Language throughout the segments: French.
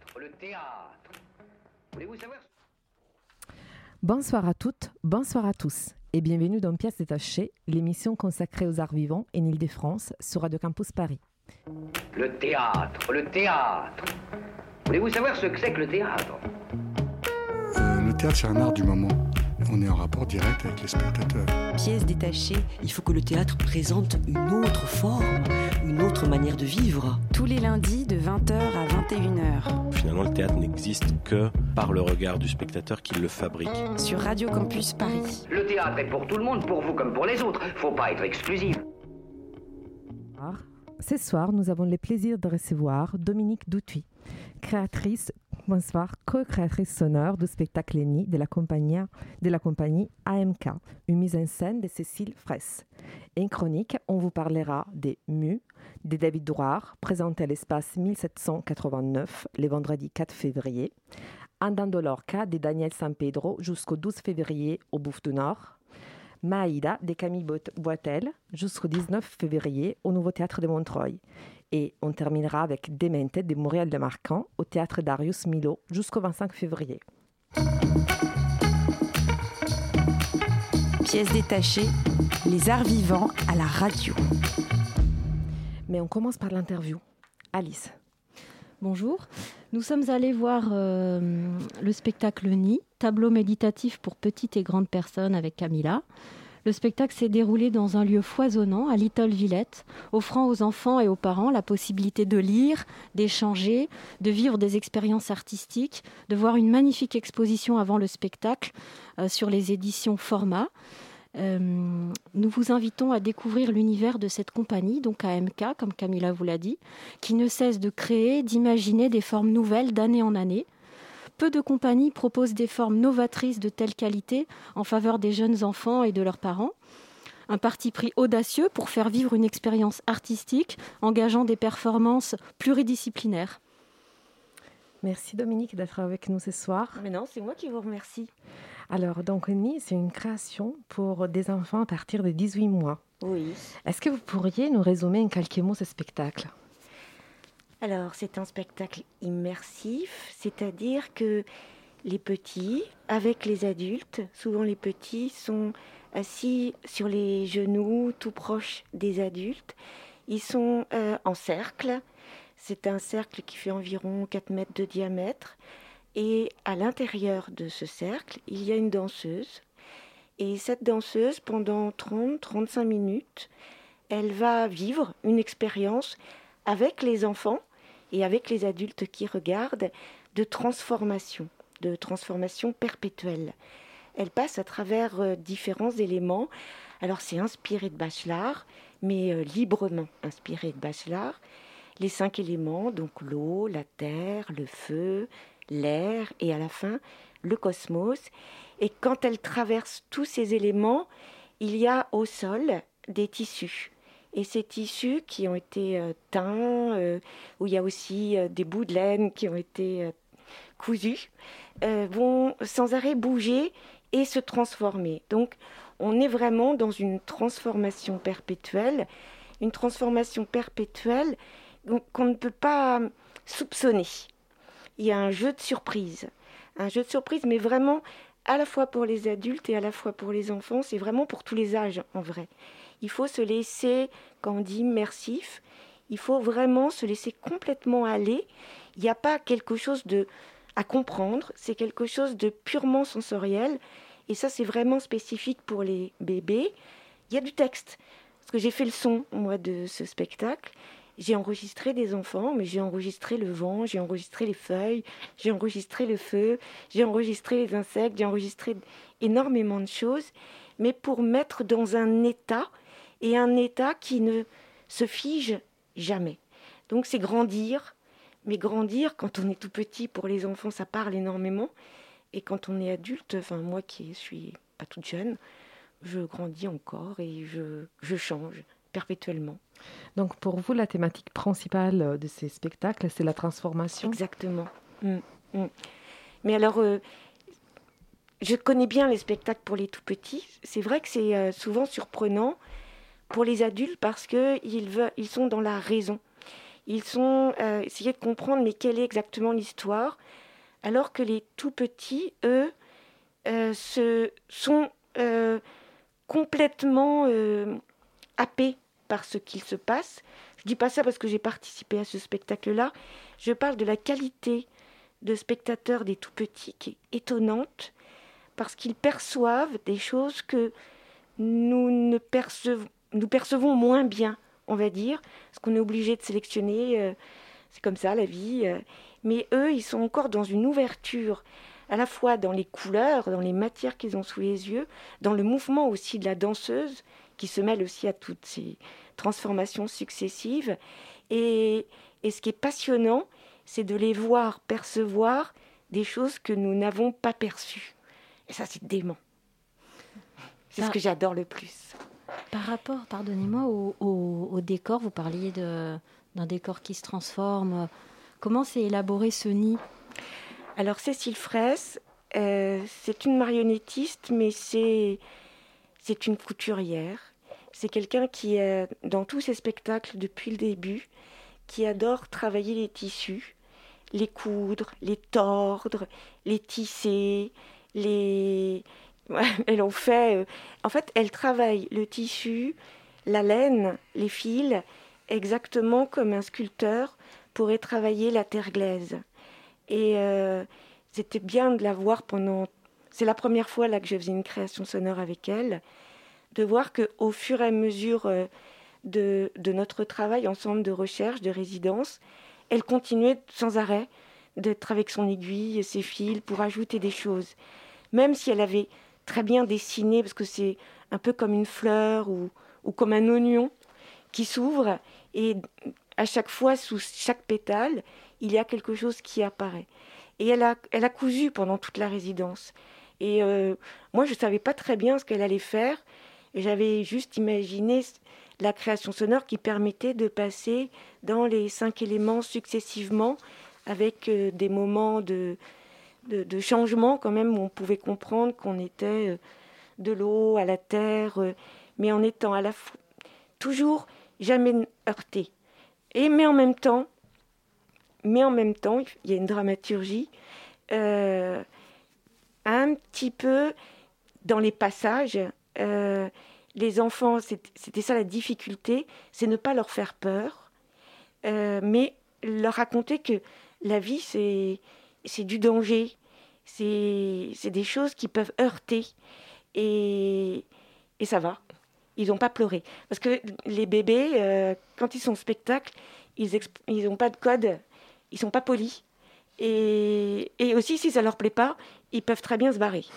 théâtre, le théâtre. Voulez-vous savoir Bonsoir à toutes, bonsoir à tous et bienvenue dans Pièces détachées, l'émission consacrée aux arts vivants en Ile-de-France sur Radio Campus Paris. Le théâtre, le théâtre. Voulez-vous savoir ce que c'est que le théâtre? Euh, le théâtre, c'est un art du moment. On est en rapport direct avec les spectateurs. pièces détachées, il faut que le théâtre présente une autre forme, une autre manière de vivre. Tous les lundis de 20h à 21h Finalement, le théâtre n'existe que par le regard du spectateur qui le fabrique. sur Radio Campus Paris. Le théâtre est pour tout le monde, pour vous comme pour les autres. Faut pas être exclusif. Ce soir, nous avons le plaisir de recevoir Dominique Doutuy, créatrice, co-créatrice sonore du spectacle Eni de la compagnie, AMK, une mise en scène de Cécile Fraisse. En chronique, on vous parlera des Mu, de David Drouard, présenté à l'espace 1789 le vendredi 4 février, Andando Lorca de Daniel San Pedro jusqu'au 12 février au Bouffe du Nord, Maïda de Camille Boit- Boitel jusqu'au 19 février au Nouveau Théâtre de Montreuil. Et on terminera avec Demente de Muriel de Marcan au Théâtre Darius Milo jusqu'au 25 février. Pièces détachées, les arts vivants à la radio. Mais on commence par l'interview. Alice. Bonjour. Nous sommes allés voir euh, le spectacle Nid, tableau méditatif pour petites et grandes personnes avec Camilla. Le spectacle s'est déroulé dans un lieu foisonnant à Little Villette, offrant aux enfants et aux parents la possibilité de lire, d'échanger, de vivre des expériences artistiques, de voir une magnifique exposition avant le spectacle euh, sur les éditions Format. Euh, nous vous invitons à découvrir l'univers de cette compagnie, donc AMK, comme Camilla vous l'a dit, qui ne cesse de créer, d'imaginer des formes nouvelles d'année en année. Peu de compagnies proposent des formes novatrices de telle qualité en faveur des jeunes enfants et de leurs parents. Un parti pris audacieux pour faire vivre une expérience artistique engageant des performances pluridisciplinaires. Merci Dominique d'être avec nous ce soir. Mais non, c'est moi qui vous remercie. Alors, donc, Ni, c'est une création pour des enfants à partir de 18 mois. Oui. Est-ce que vous pourriez nous résumer en quelques mots ce spectacle? Alors, c'est un spectacle immersif, c'est-à-dire que les petits, avec les adultes, souvent les petits sont assis sur les genoux, tout proches des adultes. Ils sont euh, en cercle. C'est un cercle qui fait environ 4 mètres de diamètre. Et à l'intérieur de ce cercle, il y a une danseuse. Et cette danseuse, pendant 30-35 minutes, elle va vivre une expérience avec les enfants et avec les adultes qui regardent de transformation, de transformation perpétuelle. Elle passe à travers euh, différents éléments. Alors c'est inspiré de Bachelard, mais euh, librement inspiré de Bachelard. Les cinq éléments, donc l'eau, la terre, le feu, l'air et à la fin le cosmos. Et quand elle traverse tous ces éléments, il y a au sol des tissus. Et ces tissus qui ont été euh, teints, euh, où il y a aussi euh, des bouts de laine qui ont été cousus, vont sans arrêt bouger et se transformer. Donc on est vraiment dans une transformation perpétuelle, une transformation perpétuelle qu'on ne peut pas soupçonner. Il y a un jeu de surprise, un jeu de surprise, mais vraiment à la fois pour les adultes et à la fois pour les enfants, c'est vraiment pour tous les âges en vrai. Il faut se laisser, quand on dit immersif, il faut vraiment se laisser complètement aller. Il n'y a pas quelque chose à comprendre, c'est quelque chose de purement sensoriel. Et ça, c'est vraiment spécifique pour les bébés. Il y a du texte. Parce que j'ai fait le son, moi, de ce spectacle. J'ai enregistré des enfants, mais j'ai enregistré le vent, j'ai enregistré les feuilles, j'ai enregistré le feu, j'ai enregistré les insectes, j'ai enregistré énormément de choses, mais pour mettre dans un état, et un état qui ne se fige jamais. Donc c'est grandir, mais grandir quand on est tout petit, pour les enfants, ça parle énormément, et quand on est adulte, enfin moi qui suis pas toute jeune, je grandis encore et je, je change perpétuellement. Donc, pour vous, la thématique principale de ces spectacles, c'est la transformation. Exactement. Mm, mm. Mais alors, euh, je connais bien les spectacles pour les tout petits. C'est vrai que c'est euh, souvent surprenant pour les adultes parce qu'ils ils sont dans la raison. ils sont euh, de comprendre mais quelle est exactement l'histoire, alors que les tout petits, eux, euh, se, sont euh, complètement euh, happés par ce qu'il se passe. Je dis pas ça parce que j'ai participé à ce spectacle-là. Je parle de la qualité de spectateurs des tout petits qui est étonnante parce qu'ils perçoivent des choses que nous ne percevons, nous percevons moins bien, on va dire, parce qu'on est obligé de sélectionner. euh, c'est comme ça la vie. euh. mais eux, ils sont encore dans une ouverture, à la fois dans les couleurs, dans les matières qu'ils ont sous les yeux, dans le mouvement aussi de la danseuse, qui se mêle aussi à toutes ces transformations successives. Et, et ce qui est passionnant, c'est de les voir percevoir des choses que nous n'avons pas perçues. Et ça, c'est dément. C'est ce que j'adore le plus. Par rapport, pardonnez-moi, au, décor, vous parliez d'un décor qui se transforme. Comment s'est élaboré ce nid? Alors Cécile Fraisse, euh, c'est une marionnettiste, mais c'est c'est une couturière. C'est quelqu'un qui est dans tous ses spectacles depuis le début, qui adore travailler les tissus, les coudre, les tordre, les tisser, les. Elle fait. euh, En fait, elle travaille le tissu, la laine, les fils, exactement comme un sculpteur pourrait travailler la terre glaise. Et euh, c'était bien de la voir pendant. C'est la première fois là que je faisais une création sonore avec elle, de voir que au fur et à mesure euh, de, de notre travail ensemble de recherche, de résidence, elle continuait sans arrêt d'être avec son aiguille ses fils pour ajouter des choses. Même si elle avait très bien dessiné, parce que c'est un peu comme une fleur ou, ou comme un oignon qui s'ouvre, et à chaque fois, sous chaque pétale, il y a quelque chose qui apparaît. Et elle a, elle a cousu pendant toute la résidence. Et euh, moi, je ne savais pas très bien ce qu'elle allait faire. J'avais juste imaginé la création sonore qui permettait de passer dans les cinq éléments successivement avec euh, des moments de, de, de changement quand même où on pouvait comprendre qu'on était euh, de l'eau à la terre, euh, mais en étant à la fois toujours jamais heurté. Et mais en même temps, mais en même temps, il y a une dramaturgie euh, un petit peu dans les passages. les enfants, c'était ça la difficulté, c'est ne pas leur faire peur, mais leur raconter que la vie, c'est c'est du danger, c'est des choses qui peuvent heurter, et, et ça va. Ils n'ont pas pleuré. Parce que les bébés, euh, quand ils sont au spectacle, ils n'ont pas de code, ils sont pas polis. Et, et aussi, si ça leur plaît pas, ils peuvent très bien se barrer.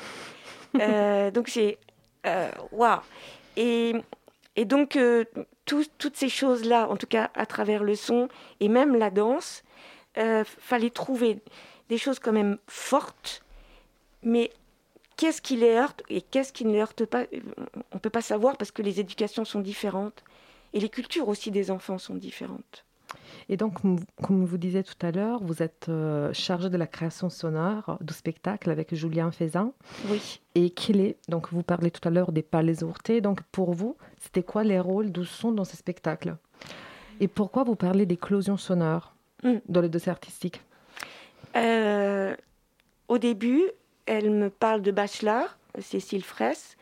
Euh, donc c'est euh, waouh. Et, et donc euh, tout- toutes ces choses-là, en tout cas à travers le son et même la danse, euh, fallait trouver des choses quand même fortes, mais qu'est-ce qui les heurte et qu'est-ce qui ne les heurte pas On peut pas savoir parce que les éducations sont différentes et les cultures aussi des enfants sont différentes. Et donc, comme vous disiez tout à l'heure, vous êtes euh, chargé de la création sonore du spectacle avec Julien Faisan. Oui. Et quel est, donc vous parlez tout à l'heure des palais ourtés, donc pour vous, c'était quoi les rôles du son dans ce spectacle Et pourquoi vous parlez d'éclosion sonore Mm. dans les dossiers artistiques? Euh, au début, elle me parle de Bachelard, Cécile Fraisse.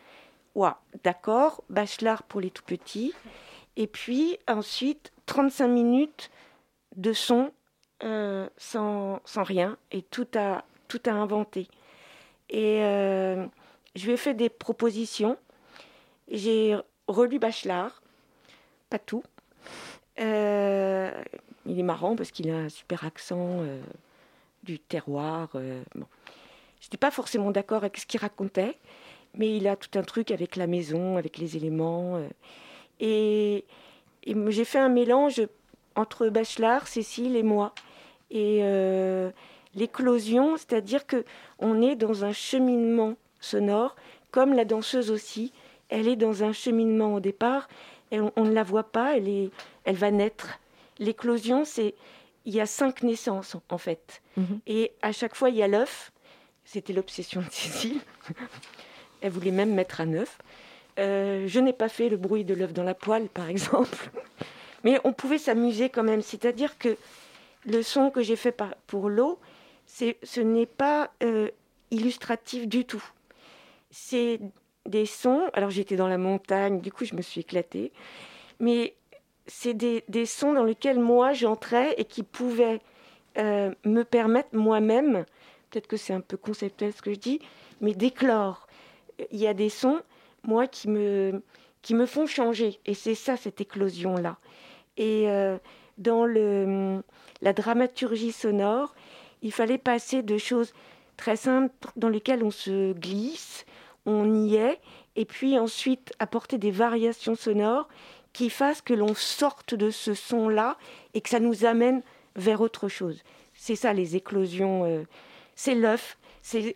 D'accord, Bachelard pour les tout petits. Et puis ensuite, 35 minutes de son euh, sans, sans rien et tout à, tout inventer. Et euh, je lui ai fait des propositions. J'ai relu Bachelard, pas tout. Il est marrant parce qu'il a un super accent du terroir. euh, bon. Je n'étais pas forcément d'accord avec ce qu'il racontait, mais il a tout un truc avec la maison, avec les éléments. euh, et j'ai fait un mélange entre Bachelard, Cécile et moi. Et euh, l'éclosion, c'est-à-dire que on est dans un cheminement sonore, comme la danseuse aussi. Elle est dans un cheminement au départ, et on, on ne la voit pas, elle, est, elle va naître. L'éclosion, c'est il y a cinq naissances en fait. Mhm. Et à chaque fois, il y a l'œuf. C'était l'obsession de Cécile. Elle voulait même mettre un œuf. Euh, je n'ai pas fait le bruit de l'œuf dans la poêle, par exemple. Mais on pouvait s'amuser quand même. C'est-à-dire que le son que j'ai fait pour l'eau, ce n'est pas euh, illustratif du tout. C'est des sons. Alors j'étais dans la montagne, du coup je me suis éclatée. Mais c'est des, sons dans lesquels moi j'entrais et qui pouvaient euh, me permettre moi-même, peut-être que c'est un peu conceptuel ce que je dis, mais d'éclore. Il y a des sons, moi, qui me, qui me font changer. Et c'est ça, cette éclosion-là. Et euh, dans le, la dramaturgie sonore, il fallait passer de choses très simples dans lesquelles on se glisse, on y est, et puis ensuite apporter des variations sonores qui fassent que l'on sorte de ce son-là et que ça nous amène vers autre chose. C'est ça les éclosions, euh, c'est l'œuf, c'est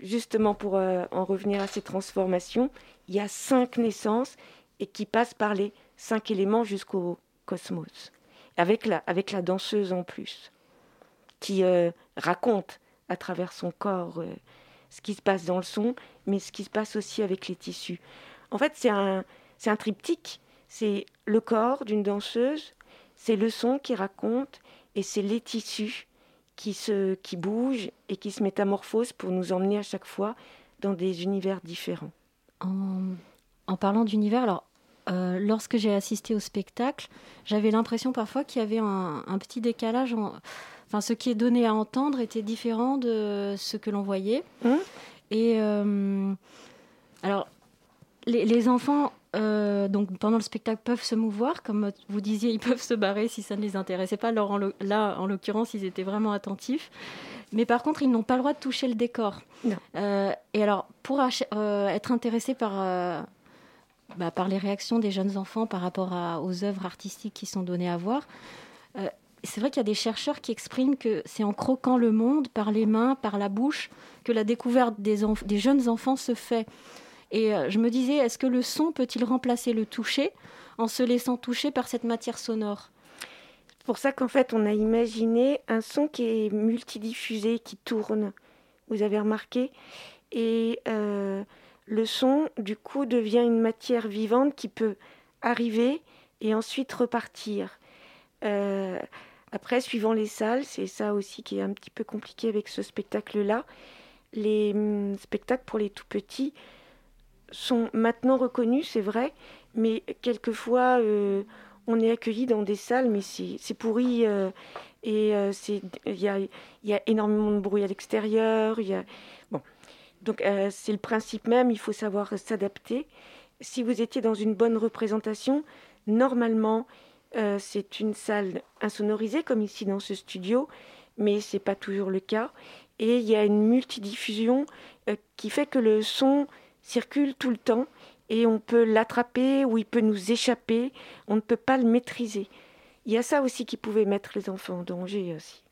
justement pour euh, en revenir à ces transformations, il y a cinq naissances et qui passent par les cinq éléments jusqu'au cosmos, avec la, avec la danseuse en plus, qui euh, raconte à travers son corps ce qui se passe dans le son, mais ce qui se passe aussi avec les tissus. En fait, c'est un, c'est un triptyque. C'est le corps d'une danseuse, c'est le son qui raconte, et c'est les tissus qui, se, qui bougent et qui se métamorphosent pour nous emmener à chaque fois dans des univers différents. En, parlant d'univers, alors euh, lorsque j'ai assisté au spectacle, j'avais l'impression parfois qu'il y avait un, petit décalage. Enfin, ce qui est donné à entendre était différent de ce que l'on voyait. Hein? Et euh, alors, les, enfants, euh, donc pendant le spectacle, peuvent se mouvoir, comme vous disiez, ils peuvent se barrer si ça ne les intéressait pas. Alors, là, en l'occurrence, ils étaient vraiment attentifs. Mais par contre, ils n'ont pas le droit de toucher le décor. Euh, et alors, pour être intéressés par, bah, par les réactions des jeunes enfants par rapport aux œuvres artistiques qui sont données à voir, c'est vrai qu'il y a des chercheurs qui expriment que c'est en croquant le monde par les mains, par la bouche, que la découverte des, des jeunes enfants se fait. Et euh, je me disais, est-ce que le son peut-il remplacer le toucher en se laissant toucher par cette matière sonore? C'est pour ça qu'en fait, on a imaginé un son qui est multidiffusé, qui tourne. Vous avez remarqué? Et euh, le son, du coup, devient une matière vivante qui peut arriver et ensuite repartir. Euh, après, suivant les salles, c'est ça aussi qui est un petit peu compliqué avec ce spectacle-là. Les hum, spectacles pour les tout petits sont maintenant reconnus, c'est vrai, mais quelquefois euh, on est accueilli dans des salles, mais c'est pourri euh, et euh, il y a, y a, énormément de bruit à l'extérieur. Bon. Donc c'est le principe même, il faut savoir s'adapter. Si vous étiez dans une bonne représentation, normalement, c'est une salle insonorisée, comme ici dans ce studio, mais ce n'est pas toujours le cas. Et il y a une multidiffusion qui fait que le son circule tout le temps et on peut l'attraper ou il peut nous échapper. On ne peut pas le maîtriser. Il y a ça aussi qui pouvait mettre les enfants en danger aussi.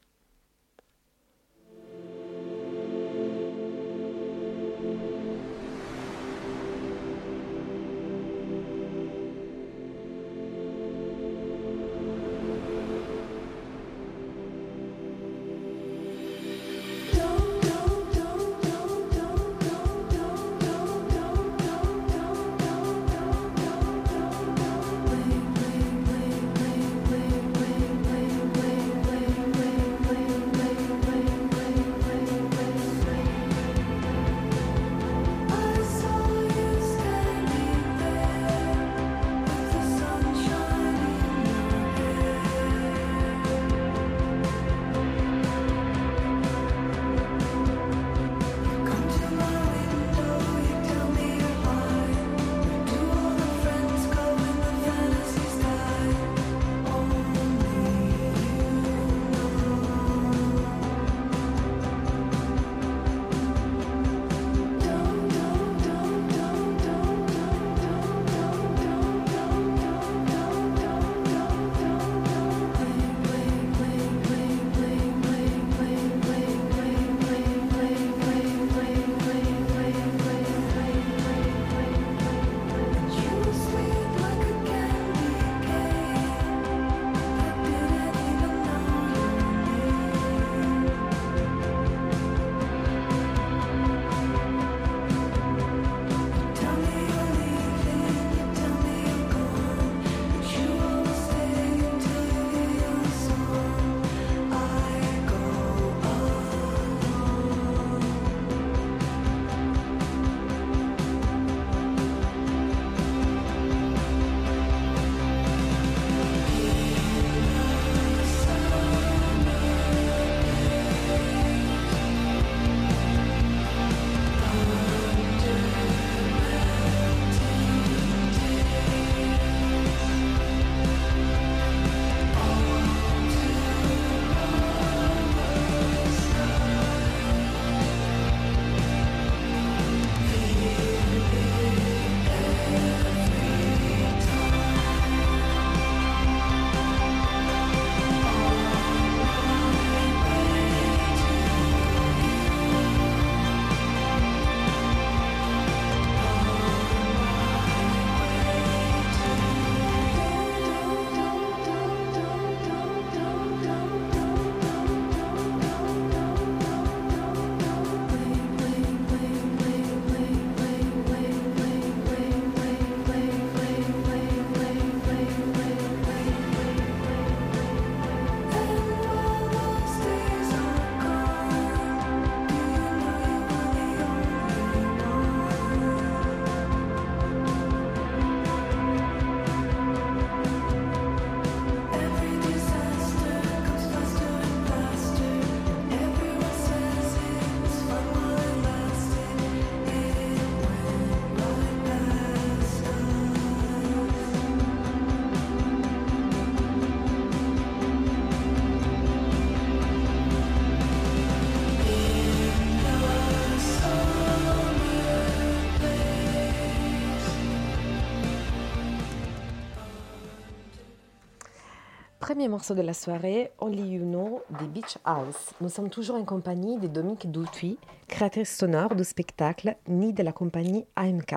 Premier morceau de la soirée, Only You Know des Beach House. Nous sommes toujours en compagnie de Dominique Doutuy, créatrice sonore du spectacle ni de la compagnie AMK.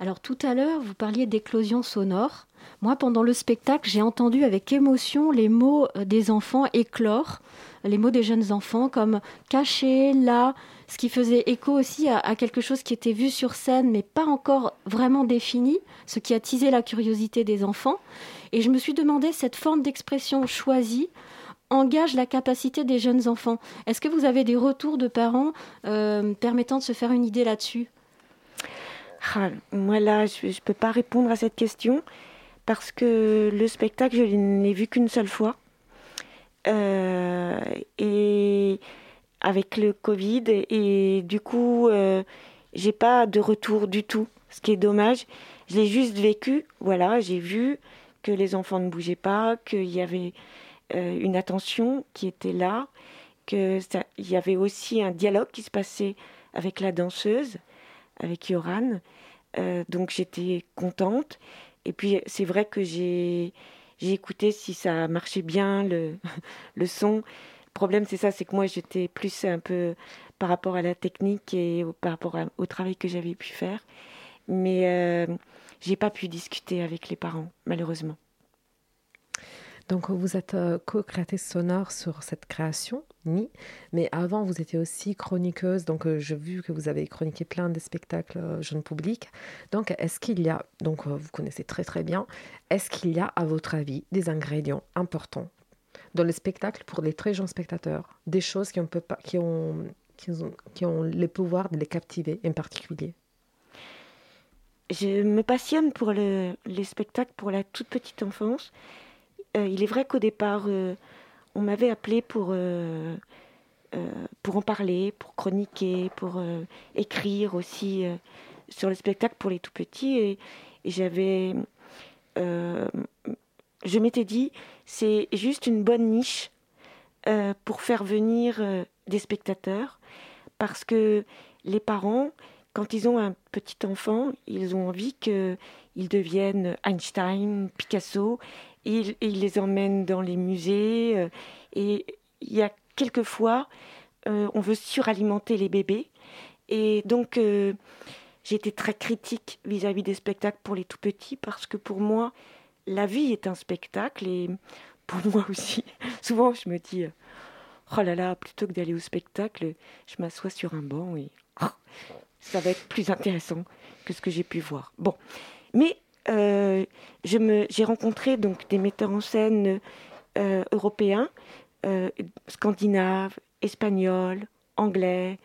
Alors tout à l'heure, vous parliez d'éclosion sonore. Moi, pendant le spectacle, j'ai entendu avec émotion les mots euh, des enfants éclore, les mots des jeunes enfants comme caché, là, ce qui faisait écho aussi à, à, quelque chose qui était vu sur scène mais pas encore vraiment défini, ce qui a teasé la curiosité des enfants. Et je me suis demandé, cette forme d'expression choisie engage la capacité des jeunes enfants. Est-ce que vous avez des retours de parents euh, permettant de se faire une idée là-dessus? Ah, Moi là, je ne peux pas répondre à cette question parce que le spectacle, je n'ai vu qu'une seule fois. Euh, et avec le Covid, et, du coup, euh, j'ai pas de retour du tout, ce qui est dommage. Je l'ai juste vécu, voilà, j'ai vu que les enfants ne bougeaient pas, qu'il y avait euh, une attention qui était là, qu'il y avait aussi un dialogue qui se passait avec la danseuse, avec Yoran. Euh, donc j'étais contente. Et puis c'est vrai que j'ai écouté si ça marchait bien, le, le son. Le problème c'est ça, c'est que moi j'étais plus un peu par rapport à la technique et par rapport au travail que j'avais pu faire. Mais euh, j'ai pas pu discuter avec les parents, malheureusement. Donc vous êtes euh, co-créatrice sonore sur cette création, Ni, mais avant vous étiez aussi chroniqueuse, donc euh, j'ai vu que vous avez chroniqué plein de spectacles euh, jeunes publics. Donc est-ce qu'il y a, donc vous connaissez très très bien, est-ce qu'il y a à votre avis des ingrédients importants dans le spectacle pour les très jeunes spectateurs, des choses qui qui ont, qui ont, qui ont le pouvoir de les captiver en particulier? Je me passionne pour le, les spectacles pour la toute petite enfance. Euh, il est vrai qu'au départ, euh, on m'avait appelé pour, euh, pour en parler, pour chroniquer, pour écrire aussi sur le spectacle pour les tout petits. Et, et j'avais. je m'étais dit, c'est juste une bonne niche pour faire venir des spectateurs parce que les parents quand ils ont un petit enfant, ils ont envie qu'il devienne Einstein, Picasso, et ils, les emmènent dans les musées. Euh, et il y a quelquefois, euh, on veut suralimenter les bébés. Et donc, euh, j'ai été très critique vis-à-vis des spectacles pour les tout petits, parce que pour moi, la vie est un spectacle, et pour moi aussi, souvent je me dis, oh là là, plutôt que d'aller au spectacle, je m'assois sur un banc et ça va être plus intéressant que ce que j'ai pu voir. Bon, mais euh, j'ai rencontré donc des metteurs en scène euh, européens, euh, scandinaves, espagnols, anglais,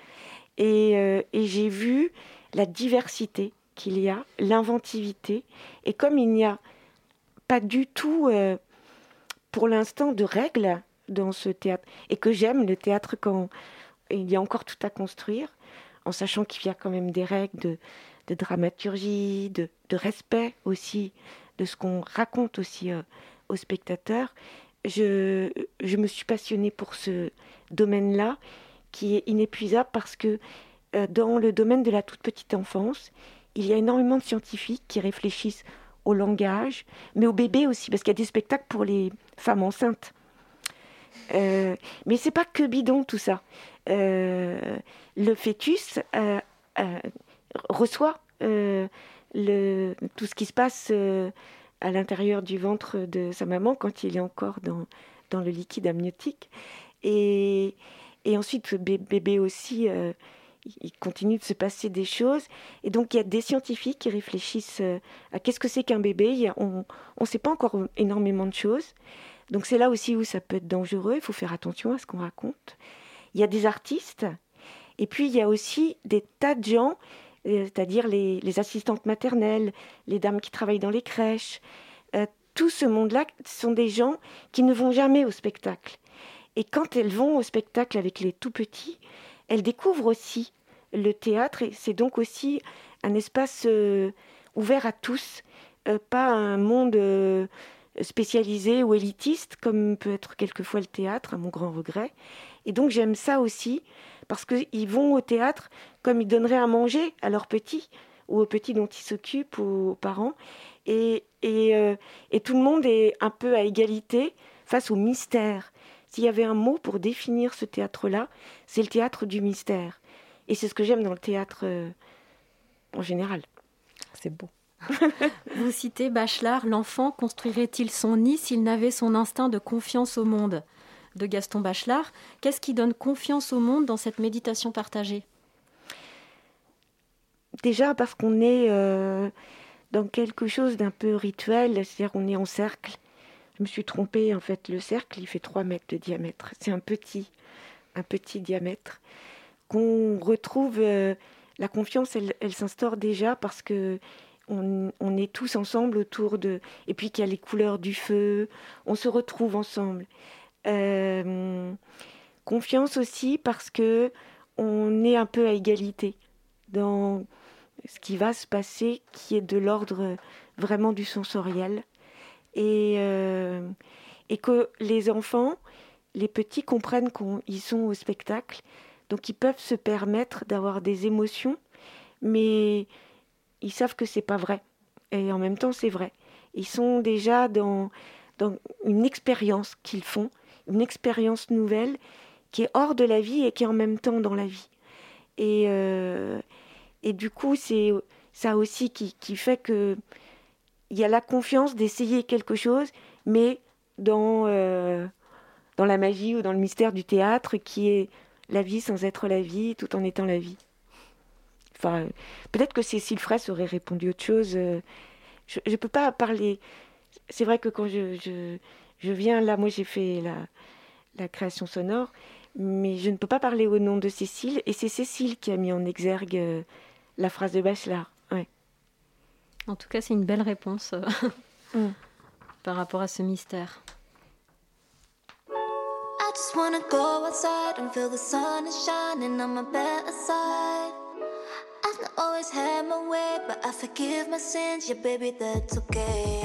et, et j'ai vu la diversité qu'il y a, l'inventivité, et comme il n'y a pas du tout, pour l'instant, de règles dans ce théâtre, et que j'aime le théâtre quand il y a encore tout à construire, en sachant qu'il y a quand même des règles de, dramaturgie, de, respect aussi de ce qu'on raconte aussi euh, aux spectateurs. Je, me suis passionnée pour ce domaine-là qui est inépuisable parce que euh, dans le domaine de la toute petite enfance, il y a énormément de scientifiques qui réfléchissent au langage, mais au bébé aussi, parce qu'il y a des spectacles pour les femmes enceintes. Euh, mais c'est pas que bidon tout ça. Euh, le fœtus euh, euh, reçoit tout ce qui se passe à l'intérieur du ventre de sa maman quand il est encore dans, le liquide amniotique. Et, et ensuite, bébé aussi, il continue de se passer des choses. Et donc, il y a des scientifiques qui réfléchissent à qu'est-ce que c'est qu'un bébé. on ne sait pas encore énormément de choses. Donc, c'est là aussi où ça peut être dangereux. Il faut faire attention à ce qu'on raconte il y a des artistes, et puis il y a aussi des tas de gens, euh, c'est-à-dire les, assistantes maternelles, les dames qui travaillent dans les crèches. Euh, tout ce monde-là sont des gens qui ne vont jamais au spectacle. Et quand elles vont au spectacle avec les tout petits, elles découvrent aussi le théâtre, et c'est donc aussi un espace euh, ouvert à tous, pas un monde spécialisé ou élitiste, comme peut être quelquefois le théâtre, à mon grand regret. Et donc j'aime ça aussi, parce qu'ils vont au théâtre comme ils donneraient à manger à leurs petits, ou aux petits dont ils s'occupent, ou aux parents. Et euh, et tout le monde est un peu à égalité face au mystère. S'il y avait un mot pour définir ce théâtre-là, c'est le théâtre du mystère. Et c'est ce que j'aime dans le théâtre euh, en général. C'est beau. Vous citez Bachelard, l'enfant construirait-il son nid s'il n'avait son instinct de confiance au monde? De Gaston Bachelard. Qu'est-ce qui donne confiance au monde dans cette méditation partagée? Déjà parce qu'on est euh, dans quelque chose d'un peu rituel, c'est-à-dire qu'on est en cercle. Je me suis trompée, en fait, le cercle, il fait 3 mètres de diamètre. C'est un petit, un petit diamètre. Qu'on retrouve, euh, la confiance, elle, s'instaure déjà parce que on, on, est tous ensemble autour de... Et puis qu'il y a les couleurs du feu, on se retrouve ensemble. Euh, confiance aussi parce que on est un peu à égalité dans ce qui va se passer, qui est de l'ordre vraiment du sensoriel. Et, euh, et que les enfants, les petits comprennent qu'ils sont au spectacle, donc ils peuvent se permettre d'avoir des émotions, mais ils savent que c'est pas vrai. Et en même temps, c'est vrai. Ils sont déjà dans, dans une expérience qu'ils font, une expérience nouvelle qui est hors de la vie et qui est en même temps dans la vie. Et, euh, et du coup, c'est ça aussi qui, qui fait que il y a la confiance d'essayer quelque chose, mais dans, euh, dans la magie ou dans le mystère du théâtre qui est la vie sans être la vie, tout en étant la vie. Enfin, peut-être que Cécile Fraisse aurait répondu autre chose. euh, Je ne peux pas parler. C'est vrai que quand je, je, je viens là, moi j'ai fait la, la création sonore, mais je ne peux pas parler au nom de Cécile, et c'est Cécile qui a mis en exergue euh, la phrase de Bachelard. Ouais. En tout cas, c'est une belle réponse euh, Mm. par rapport à ce mystère. I just wanna go outside and feel the sun is shining on my better side. I've not always had my way, but I forgive my sins, yeah, baby, that's okay.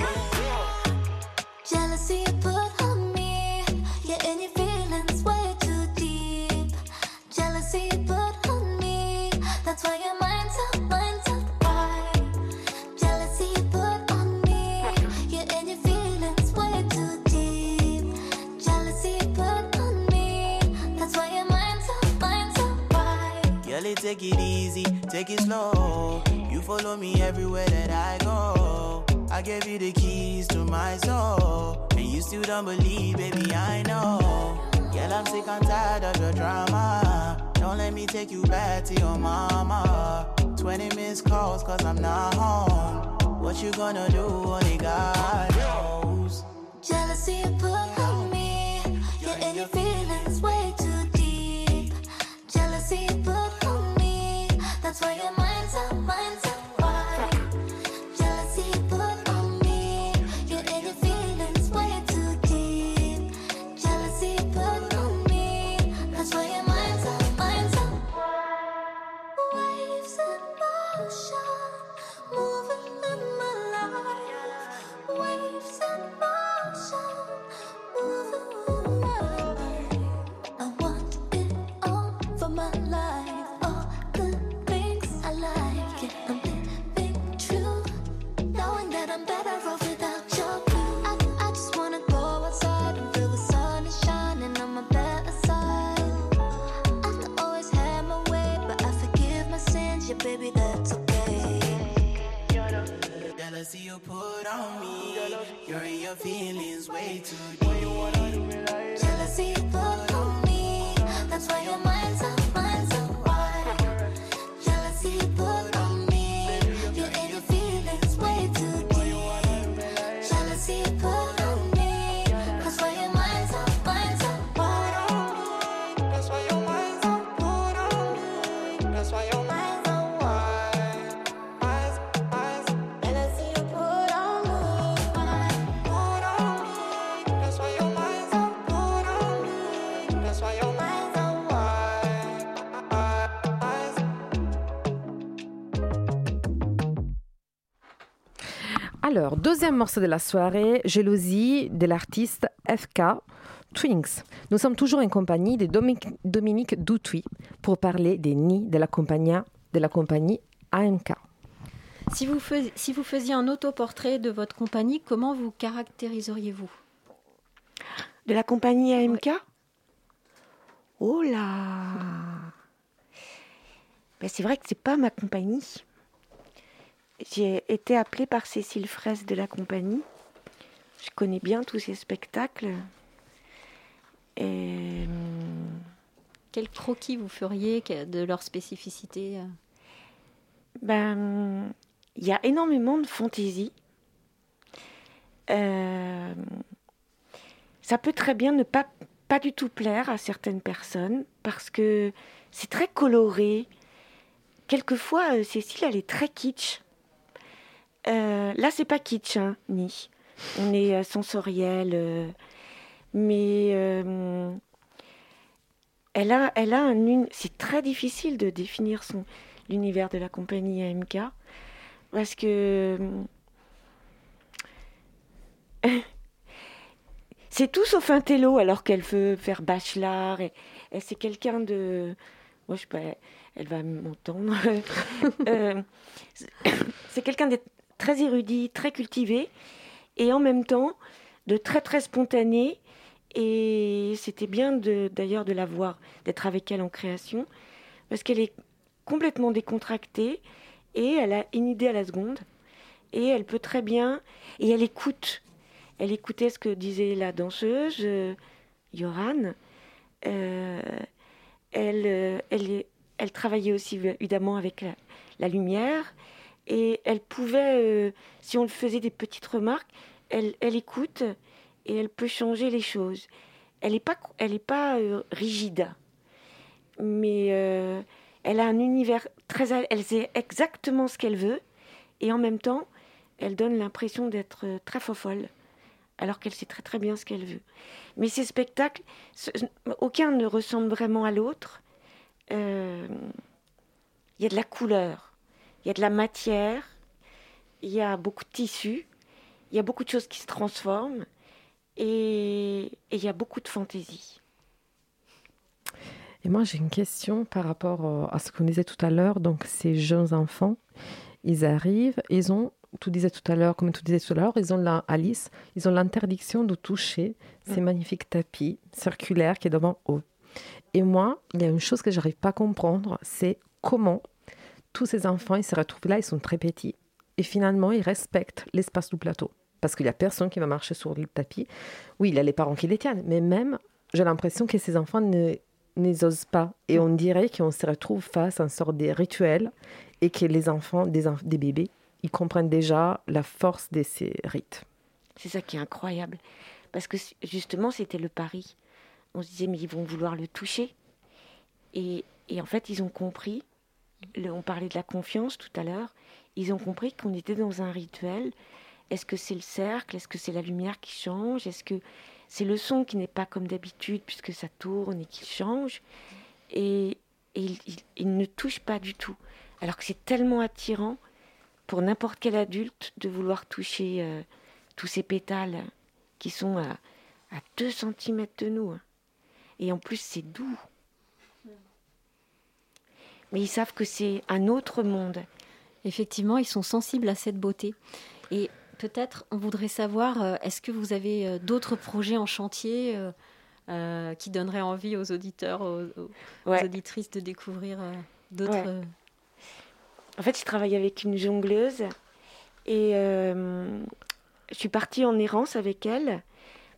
Take it easy, take it slow. You follow me everywhere that I go. I gave you the keys to my soul, and you still don't believe, baby. I know. Girl, I'm sick and tired of your drama. Don't let me take you back to your mama. 20 missed calls, cause I'm not home. What you gonna do? Only God knows. Jealousy put on me, yeah, and your feelings way too deep. Jealousy put on me, that's why your Alors, deuxième morceau de la soirée, Jalousie de l'artiste FK Twinks. Nous sommes toujours en compagnie de Dominique, Dominique Doutuy pour parler des nids de la compagnie, de la compagnie AMK. Si vous, fais- si vous faisiez un autoportrait de votre compagnie, comment vous caractériseriez-vous? De la compagnie AMK Oh là Ben, C'est vrai que c'est pas ma compagnie. J'ai été appelée par Cécile Fraisse de la compagnie. Je connais bien tous ces spectacles. Et, Quel croquis vous feriez de leur spécificité? Ben, il y a énormément de fantaisie. Euh, ça peut très bien ne pas, pas du tout plaire à certaines personnes parce que c'est très coloré. Quelquefois, euh, Cécile, elle est très kitsch. Euh, là, c'est pas kitsch, hein, ni. On est euh, sensoriel. euh, mais elle a, elle a un. C'est très difficile de définir son l'univers de la compagnie AMK parce que c'est tout sauf un télo alors qu'elle veut faire bachelor et, c'est quelqu'un de moi je sais pas elle va m'entendre c'est quelqu'un de très érudit très cultivé et en même temps de très très spontané et c'était bien d'ailleurs de la voir d'être avec elle en création parce qu'elle est complètement décontractée et elle a une idée à la seconde et elle peut très bien et elle écoute. Elle écoutait ce que disait la danseuse euh, Yoran Euh, elle euh, elle est- elle travaillait aussi évidemment avec la lumière et elle pouvait euh, si on le faisait des petites remarques elle, écoute et elle peut changer les choses elle n'est pas euh, rigide mais euh, elle a un univers très. Elle sait exactement ce qu'elle veut et en même temps, elle donne l'impression d'être très fofolle, alors qu'elle sait très très bien ce qu'elle veut. Mais ces spectacles, aucun ne ressemble vraiment à l'autre. Il y a de la couleur, il y a de la matière, il y a beaucoup de tissu, il y a beaucoup de choses qui se transforment et et il y a beaucoup de fantaisie. Et moi, j'ai une question par rapport euh, à ce qu'on disait tout à l'heure. Donc, ces jeunes enfants, ils arrivent, ils ont, tu disais tout à l'heure, comme tu disais tout à l'heure, ils ont la, Alice, ils ont l'interdiction de toucher ces magnifiques tapis circulaires qui est devant eux. Et moi, il y a une chose que j'arrive pas à comprendre, c'est comment tous ces enfants, ils se retrouvent là, ils sont très petits, et finalement, ils respectent l'espace du plateau. Parce qu'il y a personne qui va marcher sur le tapis. Oui, il y a les parents qui les tiennent, mais même, j'ai l'impression que ces enfants ne n'y osent pas. Et on dirait qu'on se retrouve face à une sorte de rituel et que les enfants, des, des bébés, ils comprennent déjà la force de ces rites. C'est ça qui est incroyable. Parce que justement, c'était le pari. On se disait, mais ils vont vouloir le toucher. Et, et en fait, ils ont compris. On parlait de la confiance tout à l'heure. Ils ont compris qu'on était dans un rituel. Est-ce que c'est le cercle? Est-ce que c'est la lumière qui change? Est-ce que c'est le son qui n'est pas comme d'habitude puisque ça tourne et qui change? Et, ils, ils ne touchent pas du tout. Alors que c'est tellement attirant pour n'importe quel adulte de vouloir toucher euh, tous ces pétales qui sont à, à 2 cm de nous. hein. Et en plus, c'est doux. Mais ils savent que c'est un autre monde. Effectivement, ils sont sensibles à cette beauté. Et peut-être, on voudrait savoir, euh, est-ce que vous avez euh, d'autres projets en chantier euh, qui donneraient envie aux auditeurs, aux, aux- aux Ouais. auditrices de découvrir d'autres... Ouais. En fait, je travaille avec une jongleuse et euh, je suis partie en errance avec elle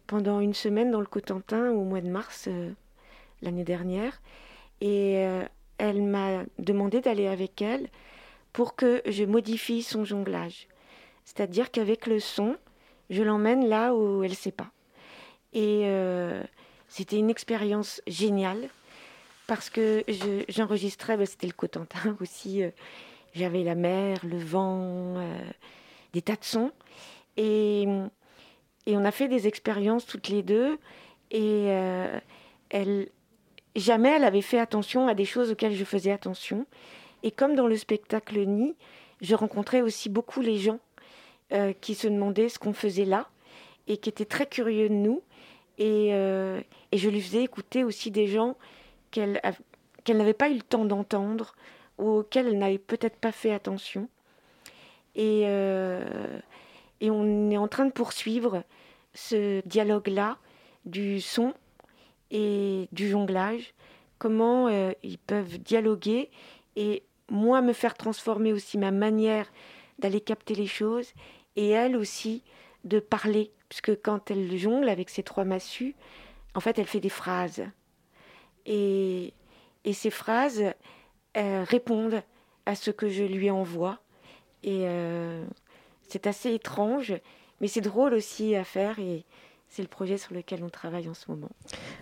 pendant une semaine dans le Cotentin au mois de mars euh, l'année dernière. Et euh, elle m'a demandé d'aller avec elle pour que je modifie son jonglage. C'est-à-dire qu'avec le son, je l'emmène là où elle ne sait pas. Et euh, c'était une expérience géniale parce que je- j'enregistrais, bah, c'était le Cotentin aussi. euh, j'avais la mer, le vent, euh, des tas de sons. Et, et on a fait des expériences toutes les deux. Et elle, jamais elle avait fait attention à des choses auxquelles je faisais attention. Et comme dans le spectacle Nid, je rencontrais aussi beaucoup les gens euh, qui se demandaient ce qu'on faisait là et qui étaient très curieux de nous. Et, euh, et je lui faisais écouter aussi des gens qu'elle n'avait pas eu le temps d'entendre ou auxquels elle n'avait peut-être pas fait attention. Et, euh, et on est en train de poursuivre ce dialogue-là du son et du jonglage. Comment euh, ils peuvent dialoguer et moi me faire transformer aussi ma manière d'aller capter les choses et elle aussi de parler. Puisque quand elle jongle avec ses trois massues, en fait, elle fait des phrases. Et, et ces phrases euh, répondent à ce que je lui envoie. Et euh, c'est assez étrange, mais c'est drôle aussi à faire. Et c'est le projet sur lequel on travaille en ce moment.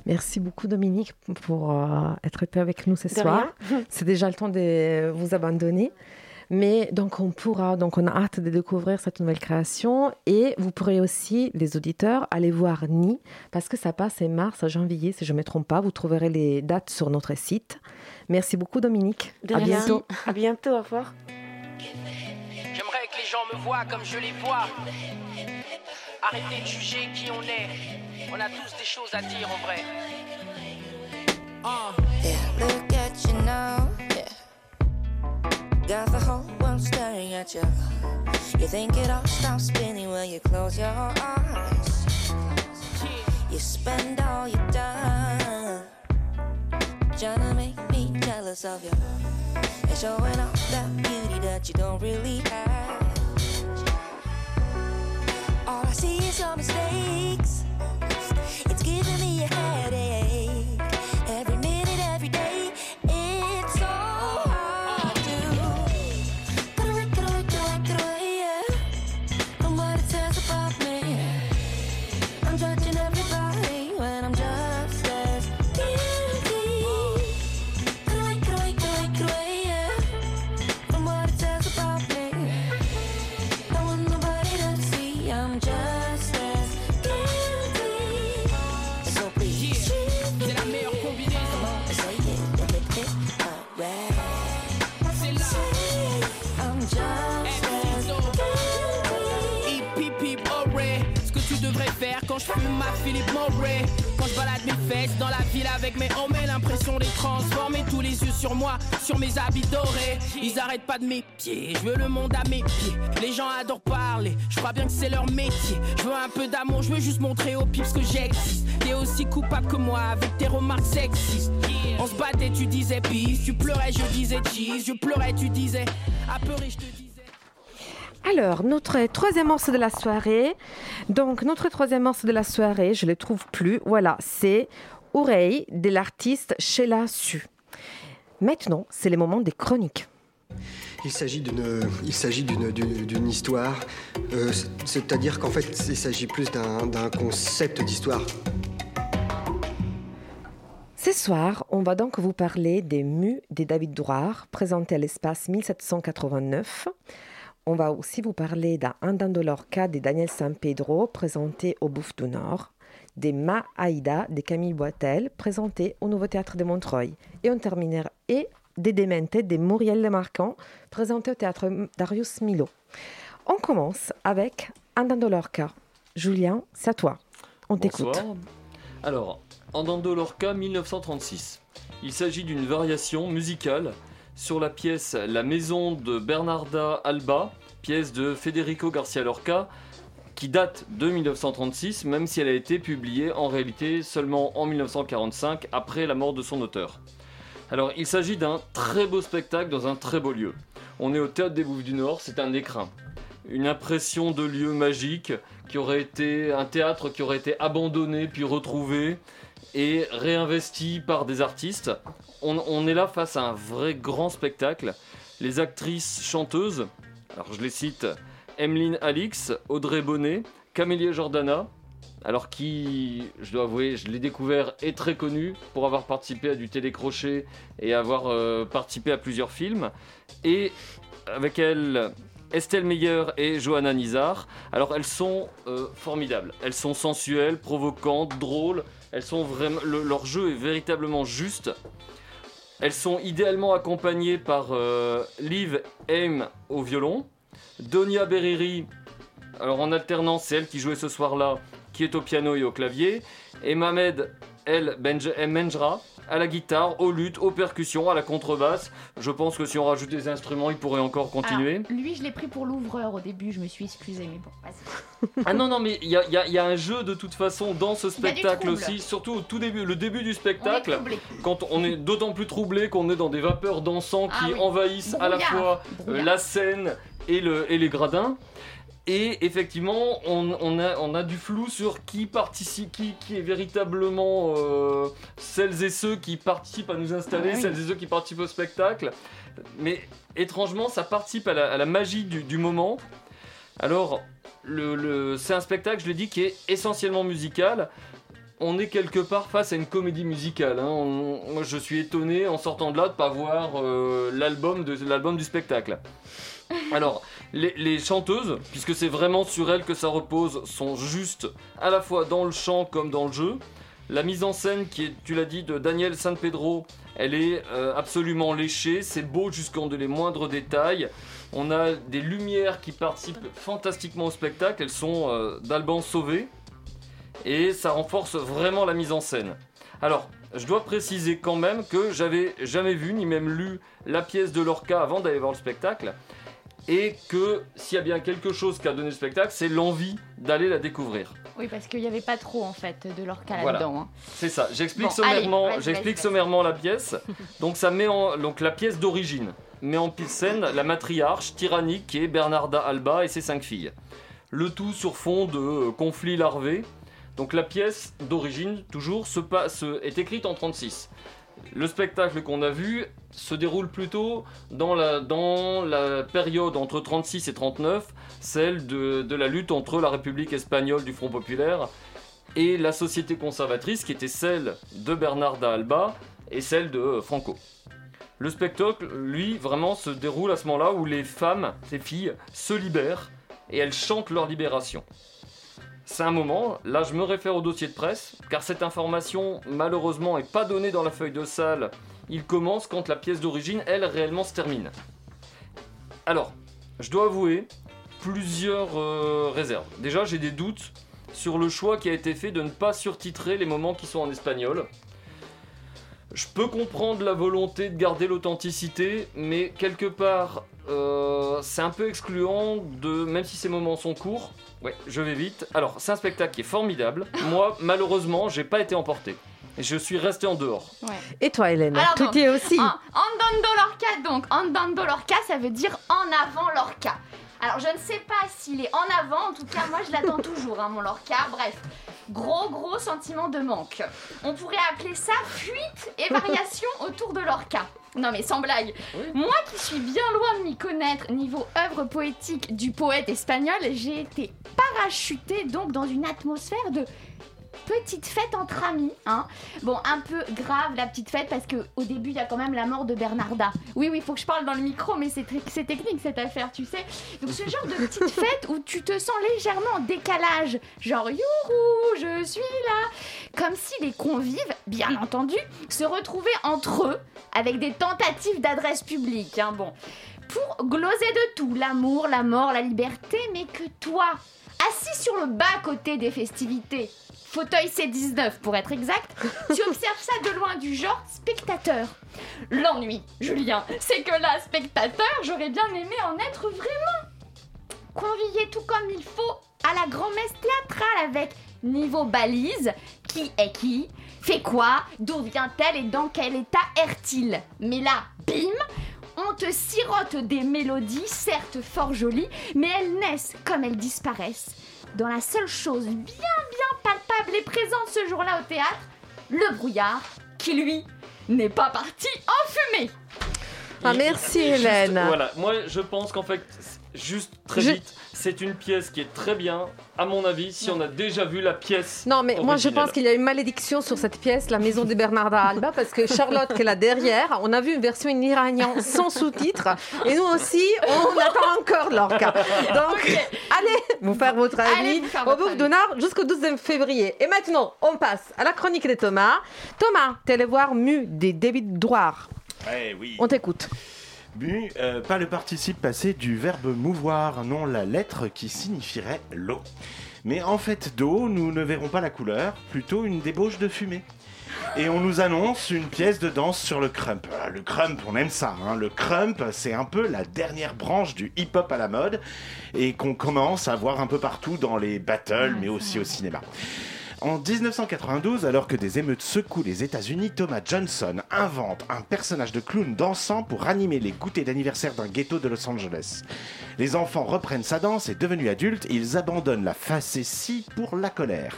Merci beaucoup Dominique pour euh, être avec nous ce De soir. C'est déjà le temps de vous abandonner. Mais donc on pourra, donc on a hâte de découvrir cette nouvelle création et vous pourrez aussi, les auditeurs, aller voir Ni parce que ça passe en mars à janvier, si je ne me trompe pas. Vous trouverez les dates sur notre site. Merci beaucoup Dominique. De à rien. bientôt. À bientôt, au revoir. J'aimerais que les gens me voient comme je les vois. Arrêtez de juger qui on est. On a tous des choses à dire en vrai. Yeah, look at you now. Yeah. Got the whole world staring at you. You think it all stops spinning when you close your eyes. You spend all your time trying to make me jealous of you. And showing off that beauty that you don't really have. See your mistakes. It's giving me a headache. Quand je fume ma Philippe Maury. Quand je balade mes fesses dans la ville avec mes homies L'impression d'être transformé. Tous les yeux sur moi Sur mes habits dorés. Ils arrêtent pas de m'épier Je veux le monde à mes pieds. Les gens adorent parler Je crois bien que c'est leur métier. Je veux un peu d'amour Je veux juste montrer aux pips que j'existe. T'es aussi coupable que moi avec tes remarques sexistes. On se battait tu disais peace. Tu pleurais je disais cheese. Je pleurais tu disais apeuré je te disais Alors, notre troisième morceau de la soirée. Donc, notre troisième morceau de la soirée, je ne le trouve plus. Voilà, c'est Oreille de l'artiste Sheila Su. Maintenant, c'est le moment des chroniques. Il s'agit d'une, il s'agit d'une, d'une, d'une histoire, euh, c'est- c'est-à-dire qu'en fait, il s'agit plus d'un, d'un concept d'histoire. Ce soir, on va donc vous parler des Mus de David Drouard, présenté à l'espace 1789. On va aussi vous parler d'un Andando Lorca de Daniel San Pedro, présenté au Bouffe du Nord, des Ma Aïda de Camille Boitel, présenté au Nouveau Théâtre de Montreuil. Et on terminera et des Demente de Muriel Lemarquand, présenté au Théâtre Darius Milo. On commence avec Andando Lorca. Julien, c'est à toi. On t'écoute. Alors, Andando Lorca 1936. Il s'agit d'une variation musicale sur la pièce La maison de Bernarda Alba, pièce de Federico Garcia Lorca, qui date de 1936, même si elle a été publiée en réalité seulement en 1945, après la mort de son auteur. Alors, il s'agit d'un très beau spectacle dans un très beau lieu. On est au Théâtre des Bouffes du Nord, c'est un écrin. Une impression de lieu magique qui aurait été un théâtre qui aurait été abandonné puis retrouvé et réinvesti par des artistes. On, est là face à un vrai grand spectacle. Les actrices chanteuses, alors je les cite, Emeline Alix, Audrey Bonnet, Camélie Jordana, alors qui, je dois avouer, je l'ai découvert est très connu pour avoir participé à du télécrochet et avoir euh, participé à plusieurs films. Et avec elle, Estelle Meyer et Johanna Nizar. Alors elles sont euh, formidables. Elles sont sensuelles, provocantes, drôles. Elles sont vraiment, le- leur jeu est véritablement juste. Elles sont idéalement accompagnées par euh, Liv Aim au violon, Donia Beriri, alors en alternance, c'est elle qui jouait ce soir-là, qui est au piano et au clavier, et Mohamed El Benj- El Menjra à la guitare, aux luttes, aux percussions, à la contrebasse. Je pense que si on rajoute des instruments, il pourrait encore continuer. Alors, lui, je l'ai pris pour l'ouvreur au début, je me suis excusée, mais bon, vas-y. Ah non, non, mais il y a, il y a- il y a un jeu de toute façon dans ce spectacle aussi, surtout au tout début, le début du On est spectacle, quand on est d'autant plus troublé qu'on est dans des vapeurs d'encens Ah qui oui. envahissent à la fois euh, Brouillard. la scène et, le, et les gradins. Et effectivement, on, on a, on a du flou sur qui participe, qui, qui est véritablement euh, celles et ceux qui participent à nous installer, Ah oui. celles et ceux qui participent au spectacle. Mais étrangement, ça participe à la, à la magie du, du moment. Alors, le, le- c'est un spectacle, je l'ai dit, qui est essentiellement musical. On est quelque part face à une comédie musicale. hein. On- moi, je suis étonné en sortant de là de pas voir euh, l'album de l'album du spectacle. Alors, les, chanteuses, puisque c'est vraiment sur elles que ça repose, sont justes à la fois dans le chant comme dans le jeu. La mise en scène, qui est, tu l'as dit, de Daniel San Pedro, elle est euh, absolument léchée. C'est beau jusqu'en les moindres détails. On a des lumières qui participent fantastiquement au spectacle. Elles sont euh, d'Alban Sauvé. Et ça renforce vraiment la mise en scène. Alors, je dois préciser quand même que j'avais jamais vu ni même lu la pièce de Lorca avant d'aller voir le spectacle. Et que s'il y a bien quelque chose qui a donné le spectacle, c'est l'envie d'aller la découvrir. Oui, parce qu'il n'y avait pas trop en fait de Voilà. là-dedans. hein. C'est ça. J'explique Bon, sommairement, allez, j'explique sommairement la pièce. Donc ça met en donc la pièce d'origine met en scène la matriarche tyrannique qui est Bernarda Alba et ses cinq filles. Le tout sur fond de euh, conflits larvés. Donc la pièce d'origine toujours se passe est écrite en 36. Le spectacle qu'on a vu se déroule plutôt dans la, période entre 36 et 39, celle de, la lutte entre la République espagnole du Front populaire et la société conservatrice qui était celle de Bernarda Alba et celle de euh, Franco. Le spectacle, lui, vraiment se déroule à ce moment-là où les femmes, ces filles, se libèrent et elles chantent leur libération. C'est un moment, là je me réfère au dossier de presse, car cette information malheureusement n'est pas donnée dans la feuille de salle. Il commence quand la pièce d'origine, elle, réellement se termine. Alors, je dois avouer plusieurs euh, réserves. Déjà, j'ai des doutes sur le choix qui a été fait de ne pas surtitrer les moments qui sont en espagnol. Je peux comprendre la volonté de garder l'authenticité, mais quelque part, euh, c'est un peu excluant de, même si ces moments sont courts. Ouais, je vais vite. Alors, c'est un spectacle qui est formidable. Moi, malheureusement, j'ai pas été emporté. Et je suis resté en dehors. Et toi, Hélène Alors donc, es aussi. En, andando Lorca, donc andando Lorca, ça veut dire en avant Lorca. Alors je ne sais pas s'il est en avant, en tout cas moi je l'attends toujours, hein, mon Lorca. Bref, gros gros sentiment de manque. On pourrait appeler ça fuite et variation autour de Lorca. Non mais sans blague, moi qui suis bien loin de m'y connaître niveau œuvre poétique du poète espagnol, j'ai été parachutée donc dans une atmosphère de petite fête entre amis, hein. Bon, un peu grave la petite fête parce que au début il y a quand même la mort de Bernarda. Oui, oui, faut que je parle dans le micro, mais c'est technique cette affaire, tu sais. Donc ce genre de petite fête où tu te sens légèrement en décalage, genre youhou, je suis là, comme si les convives, bien entendu, se retrouvaient entre eux avec des tentatives d'adresse publique, hein. Bon, pour gloser de tout, l'amour, la mort, la liberté, mais que toi, assis sur le bas côté des festivités, fauteuil C19 pour être exact, tu observes ça de loin du genre spectateur. L'ennui, Julien, c'est que là, spectateur, j'aurais bien aimé en être vraiment. Convié tout comme il faut à la grand-messe théâtrale avec niveau balise, qui est qui, fait quoi, d'où vient-elle et dans quel état erre-t-il? Mais là, bim, on te sirote des mélodies, certes fort jolies, mais elles naissent comme elles disparaissent. Dans la seule chose bien bien palpable et présente ce jour-là au théâtre, le brouillard, qui lui n'est pas parti en fumée. Ah, merci, Hélène. voilà, moi je pense qu'en fait, juste très Je- vite, c'est une pièce qui est très bien, à mon avis, si on a déjà vu la pièce. Non, mais moi je pense qu'il y a une malédiction sur cette pièce, La Maison de Bernarda Alba, parce que Charlotte, qui est là derrière, on a vu une version en iranien sans sous-titres, et nous aussi, on attend encore Lorca. Donc, allez vous faire votre avis vous faire au votre Bouffe avis. d'Honneur jusqu'au 12 février. Et maintenant, on passe à la chronique de Thomas. Thomas, t'es allé voir Mu des David Drouard. Eh oui. On t'écoute. Mu, euh, pas le participe passé du verbe mouvoir, non la lettre qui signifierait l'eau. Mais en fait, d'eau, nous ne verrons pas la couleur, plutôt une débauche de fumée. Et on nous annonce une pièce de danse sur le crump. Ah, Le crump, on aime ça. hein. Le crump, c'est un peu la dernière branche du hip-hop à la mode et qu'on commence à voir un peu partout dans les battles, mais aussi au cinéma. En 1992, alors que des émeutes secouent les États-Unis, Thomas Johnson invente un personnage de clown dansant pour animer les goûters d'anniversaire d'un ghetto de Los Angeles. Les enfants reprennent sa danse et devenus adultes, ils abandonnent la facétie pour la colère.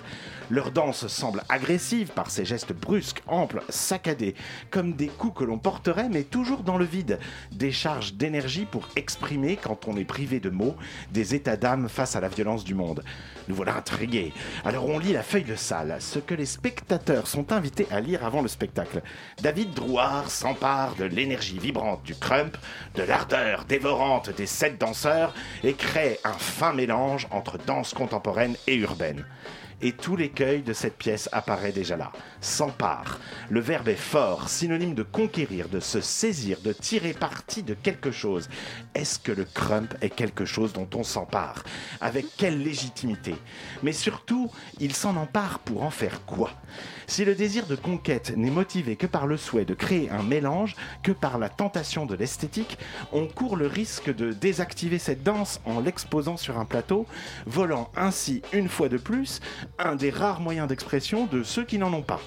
Leur danse semble agressive par ses gestes brusques, amples, saccadés, comme des coups que l'on porterait mais toujours dans le vide. Des charges d'énergie pour exprimer, quand on est privé de mots, des états d'âme face à la violence du monde. Nous voilà intrigués. Alors on lit la feuille de salle, ce que les spectateurs sont invités à lire avant le spectacle. David Drouard s'empare de l'énergie vibrante du crump, de l'ardeur dévorante des sept danseurs et crée un fin mélange entre danse contemporaine et urbaine. Et tout l'écueil de cette pièce apparaît déjà là. S'empare. Le verbe est fort, synonyme de conquérir, de se saisir, de tirer parti de quelque chose. Est-ce que le crump est quelque chose dont on s'empare? Avec quelle légitimité? Mais surtout, il s'en empare pour en faire quoi? Si le désir de conquête n'est motivé que par le souhait de créer un mélange, que par la tentation de l'esthétique, on court le risque de désactiver cette danse en l'exposant sur un plateau, volant ainsi une fois de plus un des rares moyens d'expression de ceux qui n'en ont pas.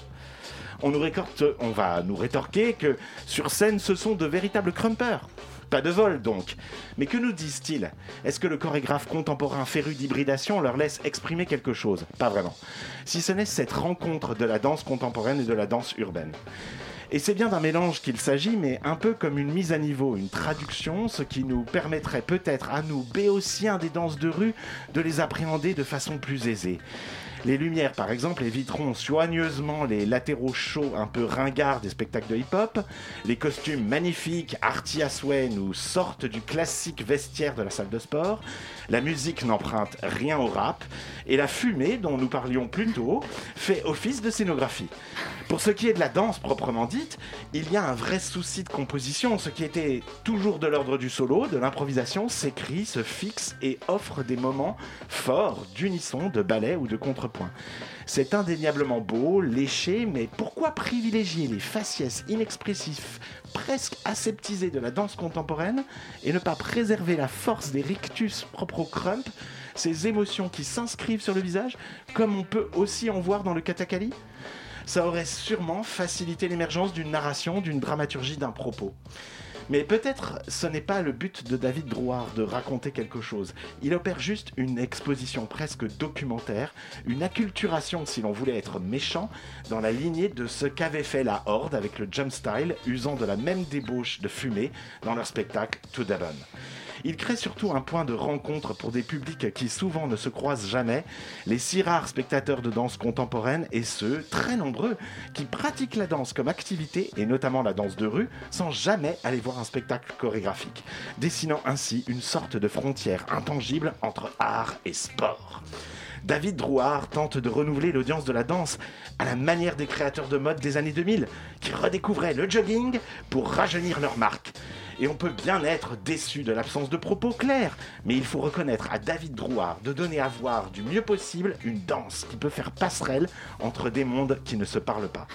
On, va nous rétorquer que sur scène ce sont de véritables crumpers. Pas de vol donc. Mais que nous disent-ils? Est-ce que le chorégraphe contemporain féru d'hybridation leur laisse exprimer quelque chose? Pas vraiment. Si ce n'est cette rencontre de la danse contemporaine et de la danse urbaine. Et c'est bien d'un mélange qu'il s'agit, mais un peu comme une mise à niveau, une traduction, ce qui nous permettrait peut-être à nous, béotiens des danses de rue, de les appréhender de façon plus aisée. Les lumières, par exemple, éviteront soigneusement les latéraux chauds un peu ringards des spectacles de hip-hop. Les costumes magnifiques, arty souhait, nous sortent du classique vestiaire de la salle de sport. La musique n'emprunte rien au rap. Et la fumée, dont nous parlions plus tôt, fait office de scénographie. Pour ce qui est de la danse proprement dite, il y a un vrai souci de composition. Ce qui était toujours de l'ordre du solo, de l'improvisation, s'écrit, se fixe et offre des moments forts d'unisson, de ballet ou de C'est indéniablement beau, léché, mais pourquoi privilégier les faciès inexpressifs, presque aseptisés de la danse contemporaine et ne pas préserver la force des rictus propres au crump, ces émotions qui s'inscrivent sur le visage, comme on peut aussi en voir dans le katakali? Ça aurait sûrement facilité l'émergence d'une narration, d'une dramaturgie, d'un propos. Mais peut-être ce n'est pas le but de David Drouard de raconter quelque chose. Il opère juste une exposition presque documentaire, une acculturation si l'on voulait être méchant, dans la lignée de ce qu'avait fait la Horde avec le jump style, usant de la même débauche de fumée dans leur spectacle To Bone. Il crée surtout un point de rencontre pour des publics qui souvent ne se croisent jamais, les si rares spectateurs de danse contemporaine et ceux, très nombreux, qui pratiquent la danse comme activité, et notamment la danse de rue, sans jamais aller voir un spectacle chorégraphique, dessinant ainsi une sorte de frontière intangible entre art et sport. David Drouard tente de renouveler l'audience de la danse à la manière des créateurs de mode des années 2000 qui redécouvraient le jogging pour rajeunir leur marque. Et on peut bien être déçu de l'absence de propos clairs, mais il faut reconnaître à David Drouard de donner à voir du mieux possible une danse qui peut faire passerelle entre des mondes qui ne se parlent pas.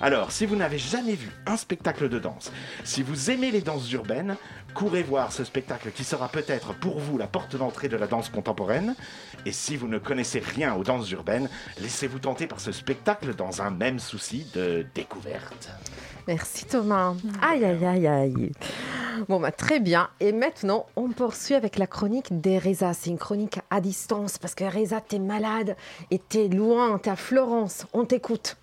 Alors, si vous n'avez jamais vu un spectacle de danse, si vous aimez les danses urbaines, courez voir ce spectacle qui sera peut-être pour vous la porte d'entrée de la danse contemporaine. Et si vous ne connaissez rien aux danses urbaines, laissez-vous tenter par ce spectacle dans un même souci de découverte. Merci Thomas. Aïe, aïe, aïe, aïe. Bon, bah, très bien. Et maintenant, on poursuit avec la chronique d'Ereza. C'est une chronique à distance parce que Ereza, t'es malade et t'es loin, t'es à Florence. On t'écoute.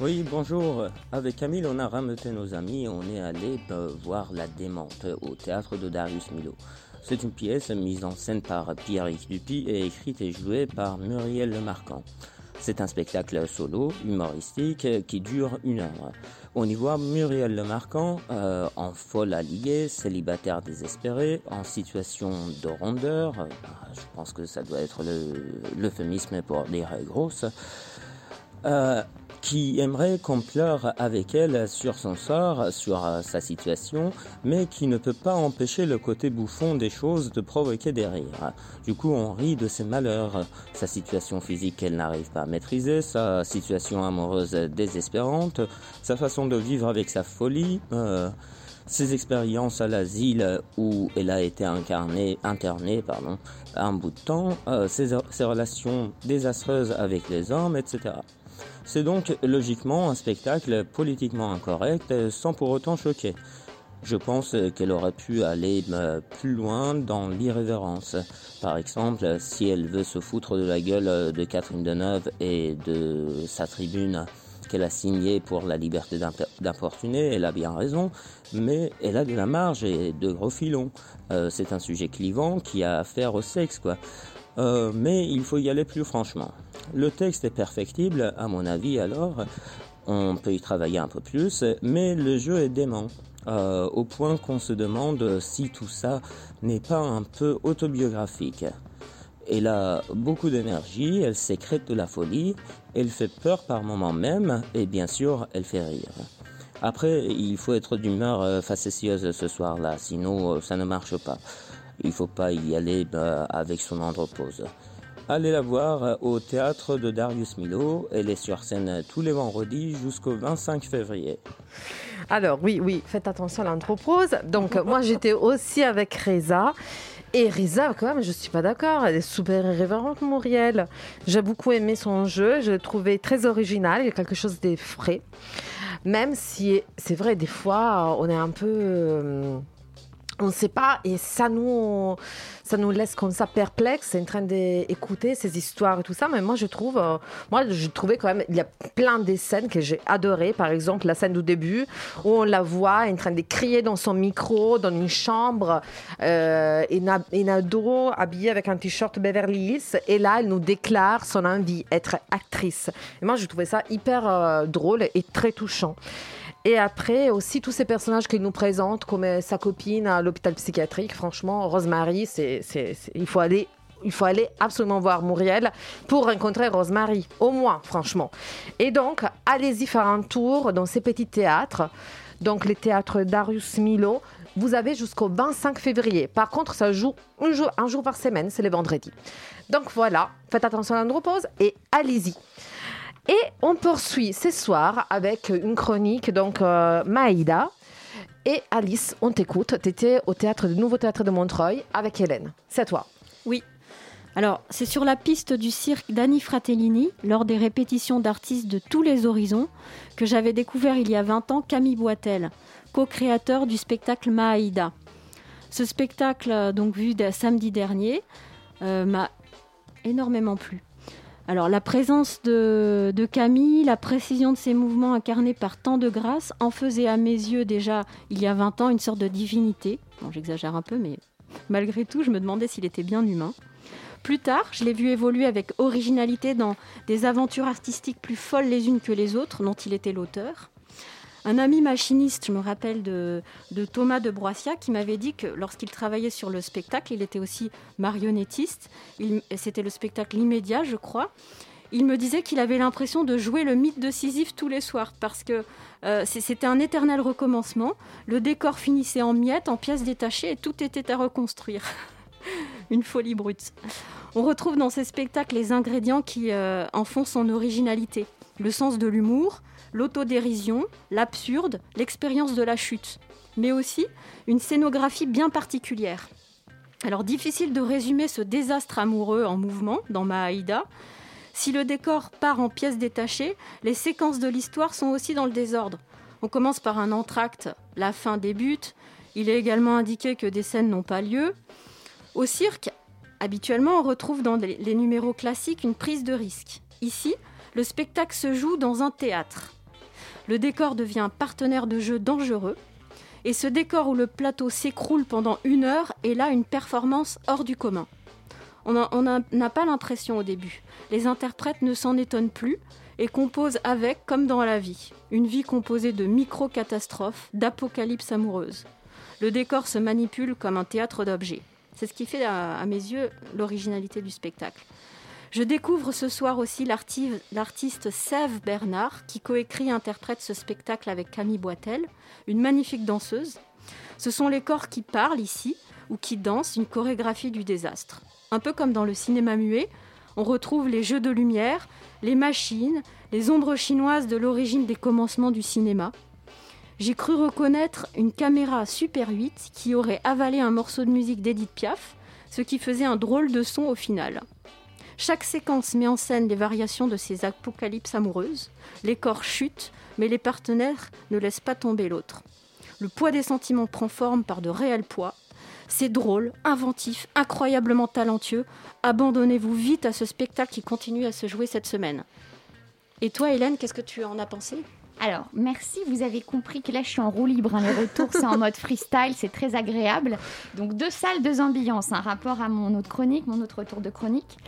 Oui, bonjour. Avec Camille, on a rameuté nos amis et on est allé euh, voir La Démente au théâtre de Darius Milo. C'est une pièce mise en scène par Pierre-Yves Dupuis et écrite et jouée par Muriel Lemarquand. C'est un spectacle solo, humoristique, qui dure une heure. On y voit Muriel Lemarquand euh, en folle alliée, célibataire désespéré, en situation de rondeur. euh, je pense que ça doit être le- l'euphémisme pour dire grosse. Euh, qui aimerait qu'on pleure avec elle sur son sort, sur euh, sa situation, mais qui ne peut pas empêcher le côté bouffon des choses de provoquer des rires. Du coup, on rit de ses malheurs, sa situation physique qu'elle n'arrive pas à maîtriser, sa situation amoureuse désespérante, sa façon de vivre avec sa folie, euh, ses expériences à l'asile où elle a été incarnée, internée pardon, un bout de temps, euh, ses, ses relations désastreuses avec les hommes, etc. C'est donc logiquement un spectacle politiquement incorrect euh, sans pour autant choquer. Je pense qu'elle aurait pu aller euh, plus loin dans l'irrévérence. Par exemple, si elle veut se foutre de la gueule euh, de Catherine Deneuve et de sa tribune qu'elle a signée pour la liberté d'imp- d'importuner, elle a bien raison, mais elle a de la marge et de gros filons. C'est un sujet clivant qui a affaire au sexe, quoi. Euh, mais il faut y aller plus franchement. Le texte est perfectible, à mon avis, alors on peut y travailler un peu plus, mais le jeu est dément. euh, au point qu'on se demande si tout ça n'est pas un peu autobiographique. Elle a beaucoup d'énergie, elle sécrète de la folie, elle fait peur par moments même, et bien sûr, elle fait rire. Après, il faut être d'humeur euh, facétieuse ce soir-là, sinon euh, ça ne marche pas. Il faut pas y aller euh, avec son andropause. Allez la voir euh, au théâtre de Darius Milo. Elle est sur scène tous les vendredis jusqu'au 25 février. Alors oui, oui, faites attention à l'anthropose. Donc moi j'étais aussi avec Reza. Et Reza, quand même, je suis pas d'accord. Elle est super irrévérente, Muriel. J'ai beaucoup aimé son jeu. Je l'ai trouvé très original. Il y a quelque chose de frais. Même si c'est vrai, des fois, on est un peu. On ne sait pas et ça nous ça nous laisse comme ça perplexe en train d'écouter ces histoires et tout ça. Mais moi je trouve euh, moi je trouvais quand même il y a plein de scènes que j'ai adorées. Par exemple la scène du début où on la voit en train de crier dans son micro dans une chambre euh, une, ado habillée avec un t-shirt Beverly Hills. Et là elle nous déclare son envie être actrice. Et moi je trouvais ça hyper euh, drôle et très touchant et après, aussi, tous ces personnages qu'il nous présente, comme euh, sa copine à l'hôpital psychiatrique, franchement, Rosemary, c'est, c'est- il, faut aller, il faut aller absolument voir Muriel pour rencontrer Rosemary, au moins, franchement. Et donc, allez-y faire un tour dans ces petits théâtres, donc les théâtres Darius Milo. Vous avez jusqu'au 25 février. Par contre, ça joue un jour, un jour par semaine, c'est les vendredis. Donc voilà, faites attention à l'andropause et allez-y. Et on poursuit ce soir avec une chronique, donc euh, Maïda. Et Alice, on t'écoute. Tu étais au théâtre, du Nouveau Théâtre de Montreuil avec Hélène. C'est à toi. Oui. Alors, c'est sur la piste du cirque d'Annie Fratellini, lors des répétitions d'artistes de tous les horizons, que j'avais découvert il y a 20 ans Camille Boitel, co-créateur du spectacle Maïda. Ce spectacle, euh, donc vu samedi dernier, euh, m'a énormément plu. Alors, la présence de, Camille, la précision de ses mouvements incarnés par tant de grâce, en faisait à mes yeux déjà, il y a 20 ans, une sorte de divinité. Bon, j'exagère un peu, mais malgré tout, je me demandais s'il était bien humain. Plus tard, je l'ai vu évoluer avec originalité dans des aventures artistiques plus folles les unes que les autres, dont il était l'auteur. Un ami machiniste, je me rappelle de, Thomas de Broissia, qui m'avait dit que lorsqu'il travaillait sur le spectacle, il était aussi marionnettiste. C'était le spectacle immédiat, je crois. Il me disait qu'il avait l'impression de jouer le mythe de Sisyphe tous les soirs parce que euh, c'était un éternel recommencement. Le décor finissait en miettes, en pièces détachées et tout était à reconstruire. Une folie brute. On retrouve dans ces spectacles les ingrédients qui euh, en font son originalité. Le sens de l'humour, l'autodérision, l'absurde, l'expérience de la chute. Mais aussi une scénographie bien particulière. Alors difficile de résumer ce désastre amoureux en mouvement dans Mahaïda. Si le décor part en pièces détachées, les séquences de l'histoire sont aussi dans le désordre. On commence par un entracte, la fin débute. Il est également indiqué que des scènes n'ont pas lieu. Au cirque, habituellement, on retrouve dans les les numéros classiques une prise de risque. Ici, le spectacle se joue dans un théâtre. Le décor devient un partenaire de jeu dangereux. Et ce décor où le plateau s'écroule pendant une heure est là une performance hors du commun. On n'a pas l'impression au début. Les interprètes ne s'en étonnent plus et composent avec, comme dans la vie, une vie composée de micro-catastrophes, d'apocalypse amoureuse. Le décor se manipule comme un théâtre d'objets. C'est ce qui fait, à mes yeux, l'originalité du spectacle. Je découvre ce soir aussi l'arti- l'artiste Sève Bernard qui coécrit et interprète ce spectacle avec Camille Boitel, une magnifique danseuse. Ce sont les corps qui parlent ici ou qui dansent, une chorégraphie du désastre. Un peu comme dans le cinéma muet, on retrouve les jeux de lumière, les machines, les ombres chinoises de l'origine des commencements du cinéma. J'ai cru reconnaître une caméra Super 8 qui aurait avalé un morceau de musique d'Edith Piaf, ce qui faisait un drôle de son au final. Chaque séquence met en scène les variations de ces apocalypses amoureuses. Les corps chutent, mais les partenaires ne laissent pas tomber l'autre. Le poids des sentiments prend forme par de réels poids. C'est drôle, inventif, incroyablement talentueux. Abandonnez-vous vite à ce spectacle qui continue à se jouer cette semaine. Et toi, Hélène, qu'est-ce que tu en as pensé? Alors, merci, vous avez compris que là je suis en roue libre, hein, les retours c'est en mode freestyle, c'est très agréable. Donc deux salles, deux ambiances, un rapport à mon autre chronique, mon autre tour de chronique.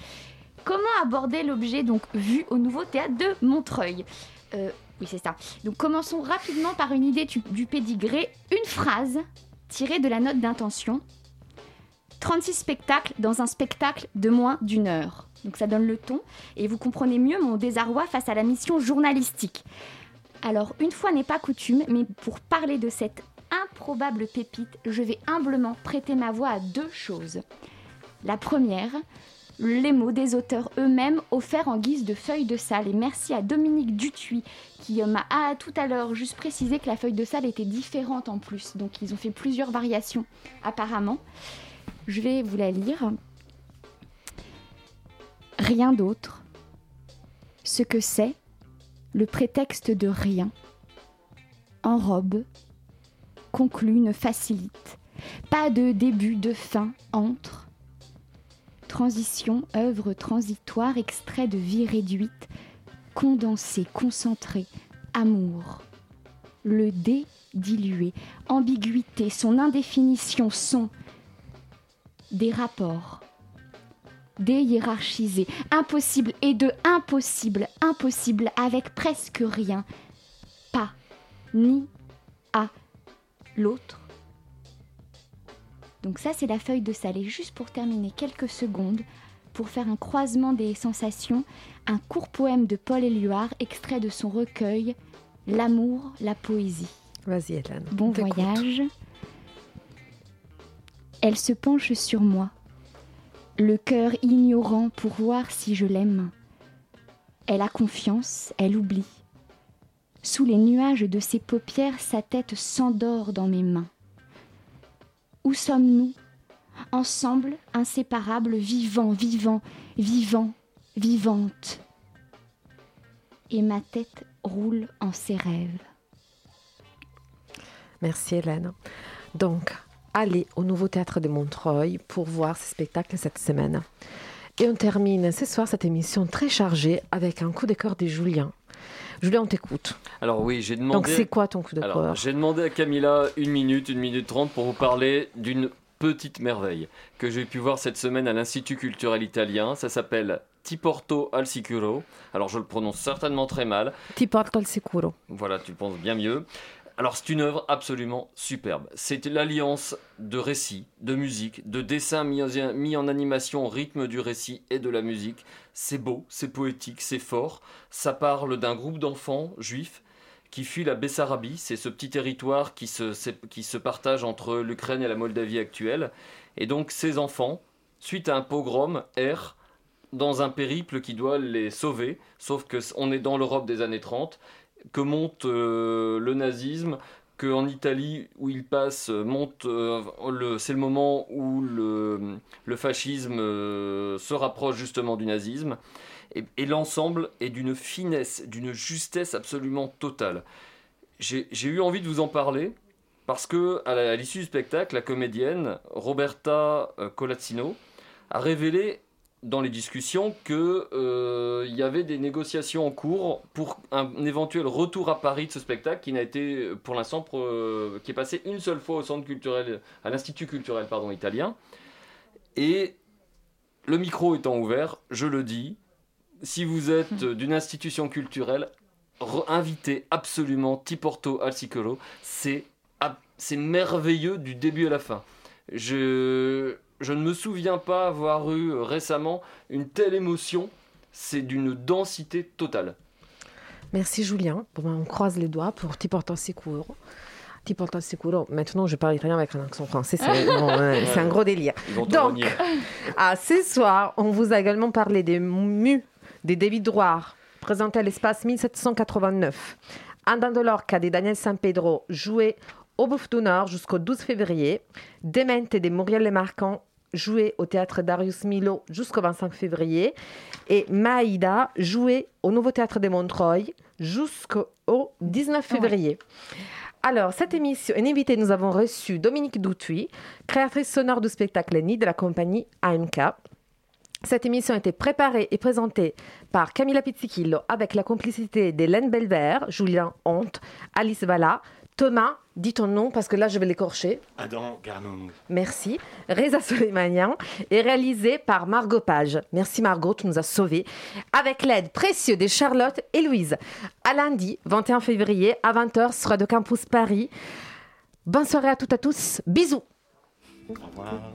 Comment aborder l'objet donc vu au nouveau théâtre de Montreuil? Euh, Oui, c'est ça. Donc commençons rapidement par une idée du, du pédigré, une phrase tirée de la note d'intention. 36 spectacles dans un spectacle de moins d'une heure. Donc ça donne le ton et vous comprenez mieux mon désarroi face à la mission journalistique. Alors, une fois n'est pas coutume, mais pour parler de cette improbable pépite, je vais humblement prêter ma voix à deux choses. La première, les mots des auteurs eux-mêmes offerts en guise de feuille de salle. Et merci à Dominique Dutuy qui euh, m'a ah, tout à l'heure juste précisé que la feuille de salle était différente en plus. Donc ils ont fait plusieurs variations apparemment. Je vais vous la lire. Rien d'autre. Ce que c'est, le prétexte de rien. En robe, conclut, ne facilite. Pas de début, de fin, entre. Transition, œuvre transitoire, extrait de vie réduite, condensé, concentré, amour. Le dé dilué, ambiguïté, son indéfinition sont des rapports déhiérarchisés, impossible et de impossible, impossible avec presque rien, pas ni à l'autre. Donc ça c'est la feuille de salle et juste pour terminer quelques secondes pour faire un croisement des sensations, un court poème de Paul Éluard extrait de son recueil L'amour, la poésie. Vas-y, Hélène. Bon voyage. Elle se penche sur moi, le cœur ignorant pour voir si je l'aime. Elle a confiance, elle oublie. Sous les nuages de ses paupières, sa tête s'endort dans mes mains. Où sommes-nous? Ensemble, inséparables, vivants, vivants, vivants, vivantes. Et ma tête roule en ses rêves. Merci Hélène. Donc, allez au Nouveau Théâtre de Montreuil pour voir ce spectacle cette semaine. Et on termine ce soir cette émission très chargée avec un coup de cœur de Julien. Julien, on t'écoute. Alors oui, j'ai demandé. Donc, c'est quoi ton coup de cœur J'ai demandé à Camilla une minute, une minute trente pour vous parler d'une petite merveille que j'ai pu voir cette semaine à l'Institut culturel italien. Ça s'appelle Tiporto al Sicuro. Alors je le prononce certainement très mal. Ti porto al sicuro. Voilà, tu penses bien mieux. Alors c'est une œuvre absolument superbe. C'est l'alliance de récits, de musique, de dessins mis en, animation au rythme du récit et de la musique. C'est beau, c'est poétique, c'est fort. Ça parle d'un groupe d'enfants juifs qui fuient la Bessarabie. C'est ce petit territoire qui se, partage entre l'Ukraine et la Moldavie actuelle. Et donc ces enfants, suite à un pogrom, errent dans un périple qui doit les sauver. Sauf que on est dans l'Europe des années 30 que monte euh, le nazisme, que en Italie où il passe euh, monte, euh, c'est le moment où le, fascisme se rapproche justement du nazisme, et, l'ensemble est d'une finesse, d'une justesse absolument totale. J'ai eu envie de vous en parler parce que à l'issue du spectacle, la comédienne Roberta Colazzino a révélé dans les discussions que euh, y avait des négociations en cours pour un éventuel retour à Paris de ce spectacle qui n'a été pour l'instant euh, qui est passé une seule fois au centre culturel à l'institut culturel pardon italien. Et le micro étant ouvert je le dis si vous êtes d'une institution culturelle re- invitez absolument Tiporto al ab- c'est merveilleux du début à la fin. Je je ne me souviens pas avoir eu récemment une telle émotion. C'est d'une densité totale. Merci Julien. Bon, ben, on croise les doigts pour Ti porto sicuro. Ti porto sicuro. Maintenant, je parle italien avec un accent français. C'est bon, ouais, c'est un gros délire. Ils vont te Donc, à ce soir, on vous a également parlé des mus des David Drouard, présentés à l'espace 1789. Andando Lorca de Daniel San Pedro, joué au Bouffe du Nord jusqu'au 12 février. Demente de Muriel Marcant, joué au théâtre Darius Milo jusqu'au 25 février. Et Maïda, joué au Nouveau Théâtre de Montreuil jusqu'au 19 février. Alors, cette émission, une invitée, nous avons reçu Dominique Doutuy, créatrice sonore du spectacle Nid de la compagnie AMK. Cette émission a été préparée et présentée par Camilla Pizzichillo avec la complicité d'Hélène Belvert, Julien Honte, Alice Valla, Thomas, dis ton nom parce que là je vais l'écorcher. Adam Garnong. Merci. Reza Soleimanian est réalisé par Margot Page. Merci Margot, tu nous as sauvés. Avec l'aide précieuse de Charlotte et Louise. À lundi, 21 février, à 20h, sera de Campus Paris. Bonne soirée à toutes et à tous. Bisous. Au revoir.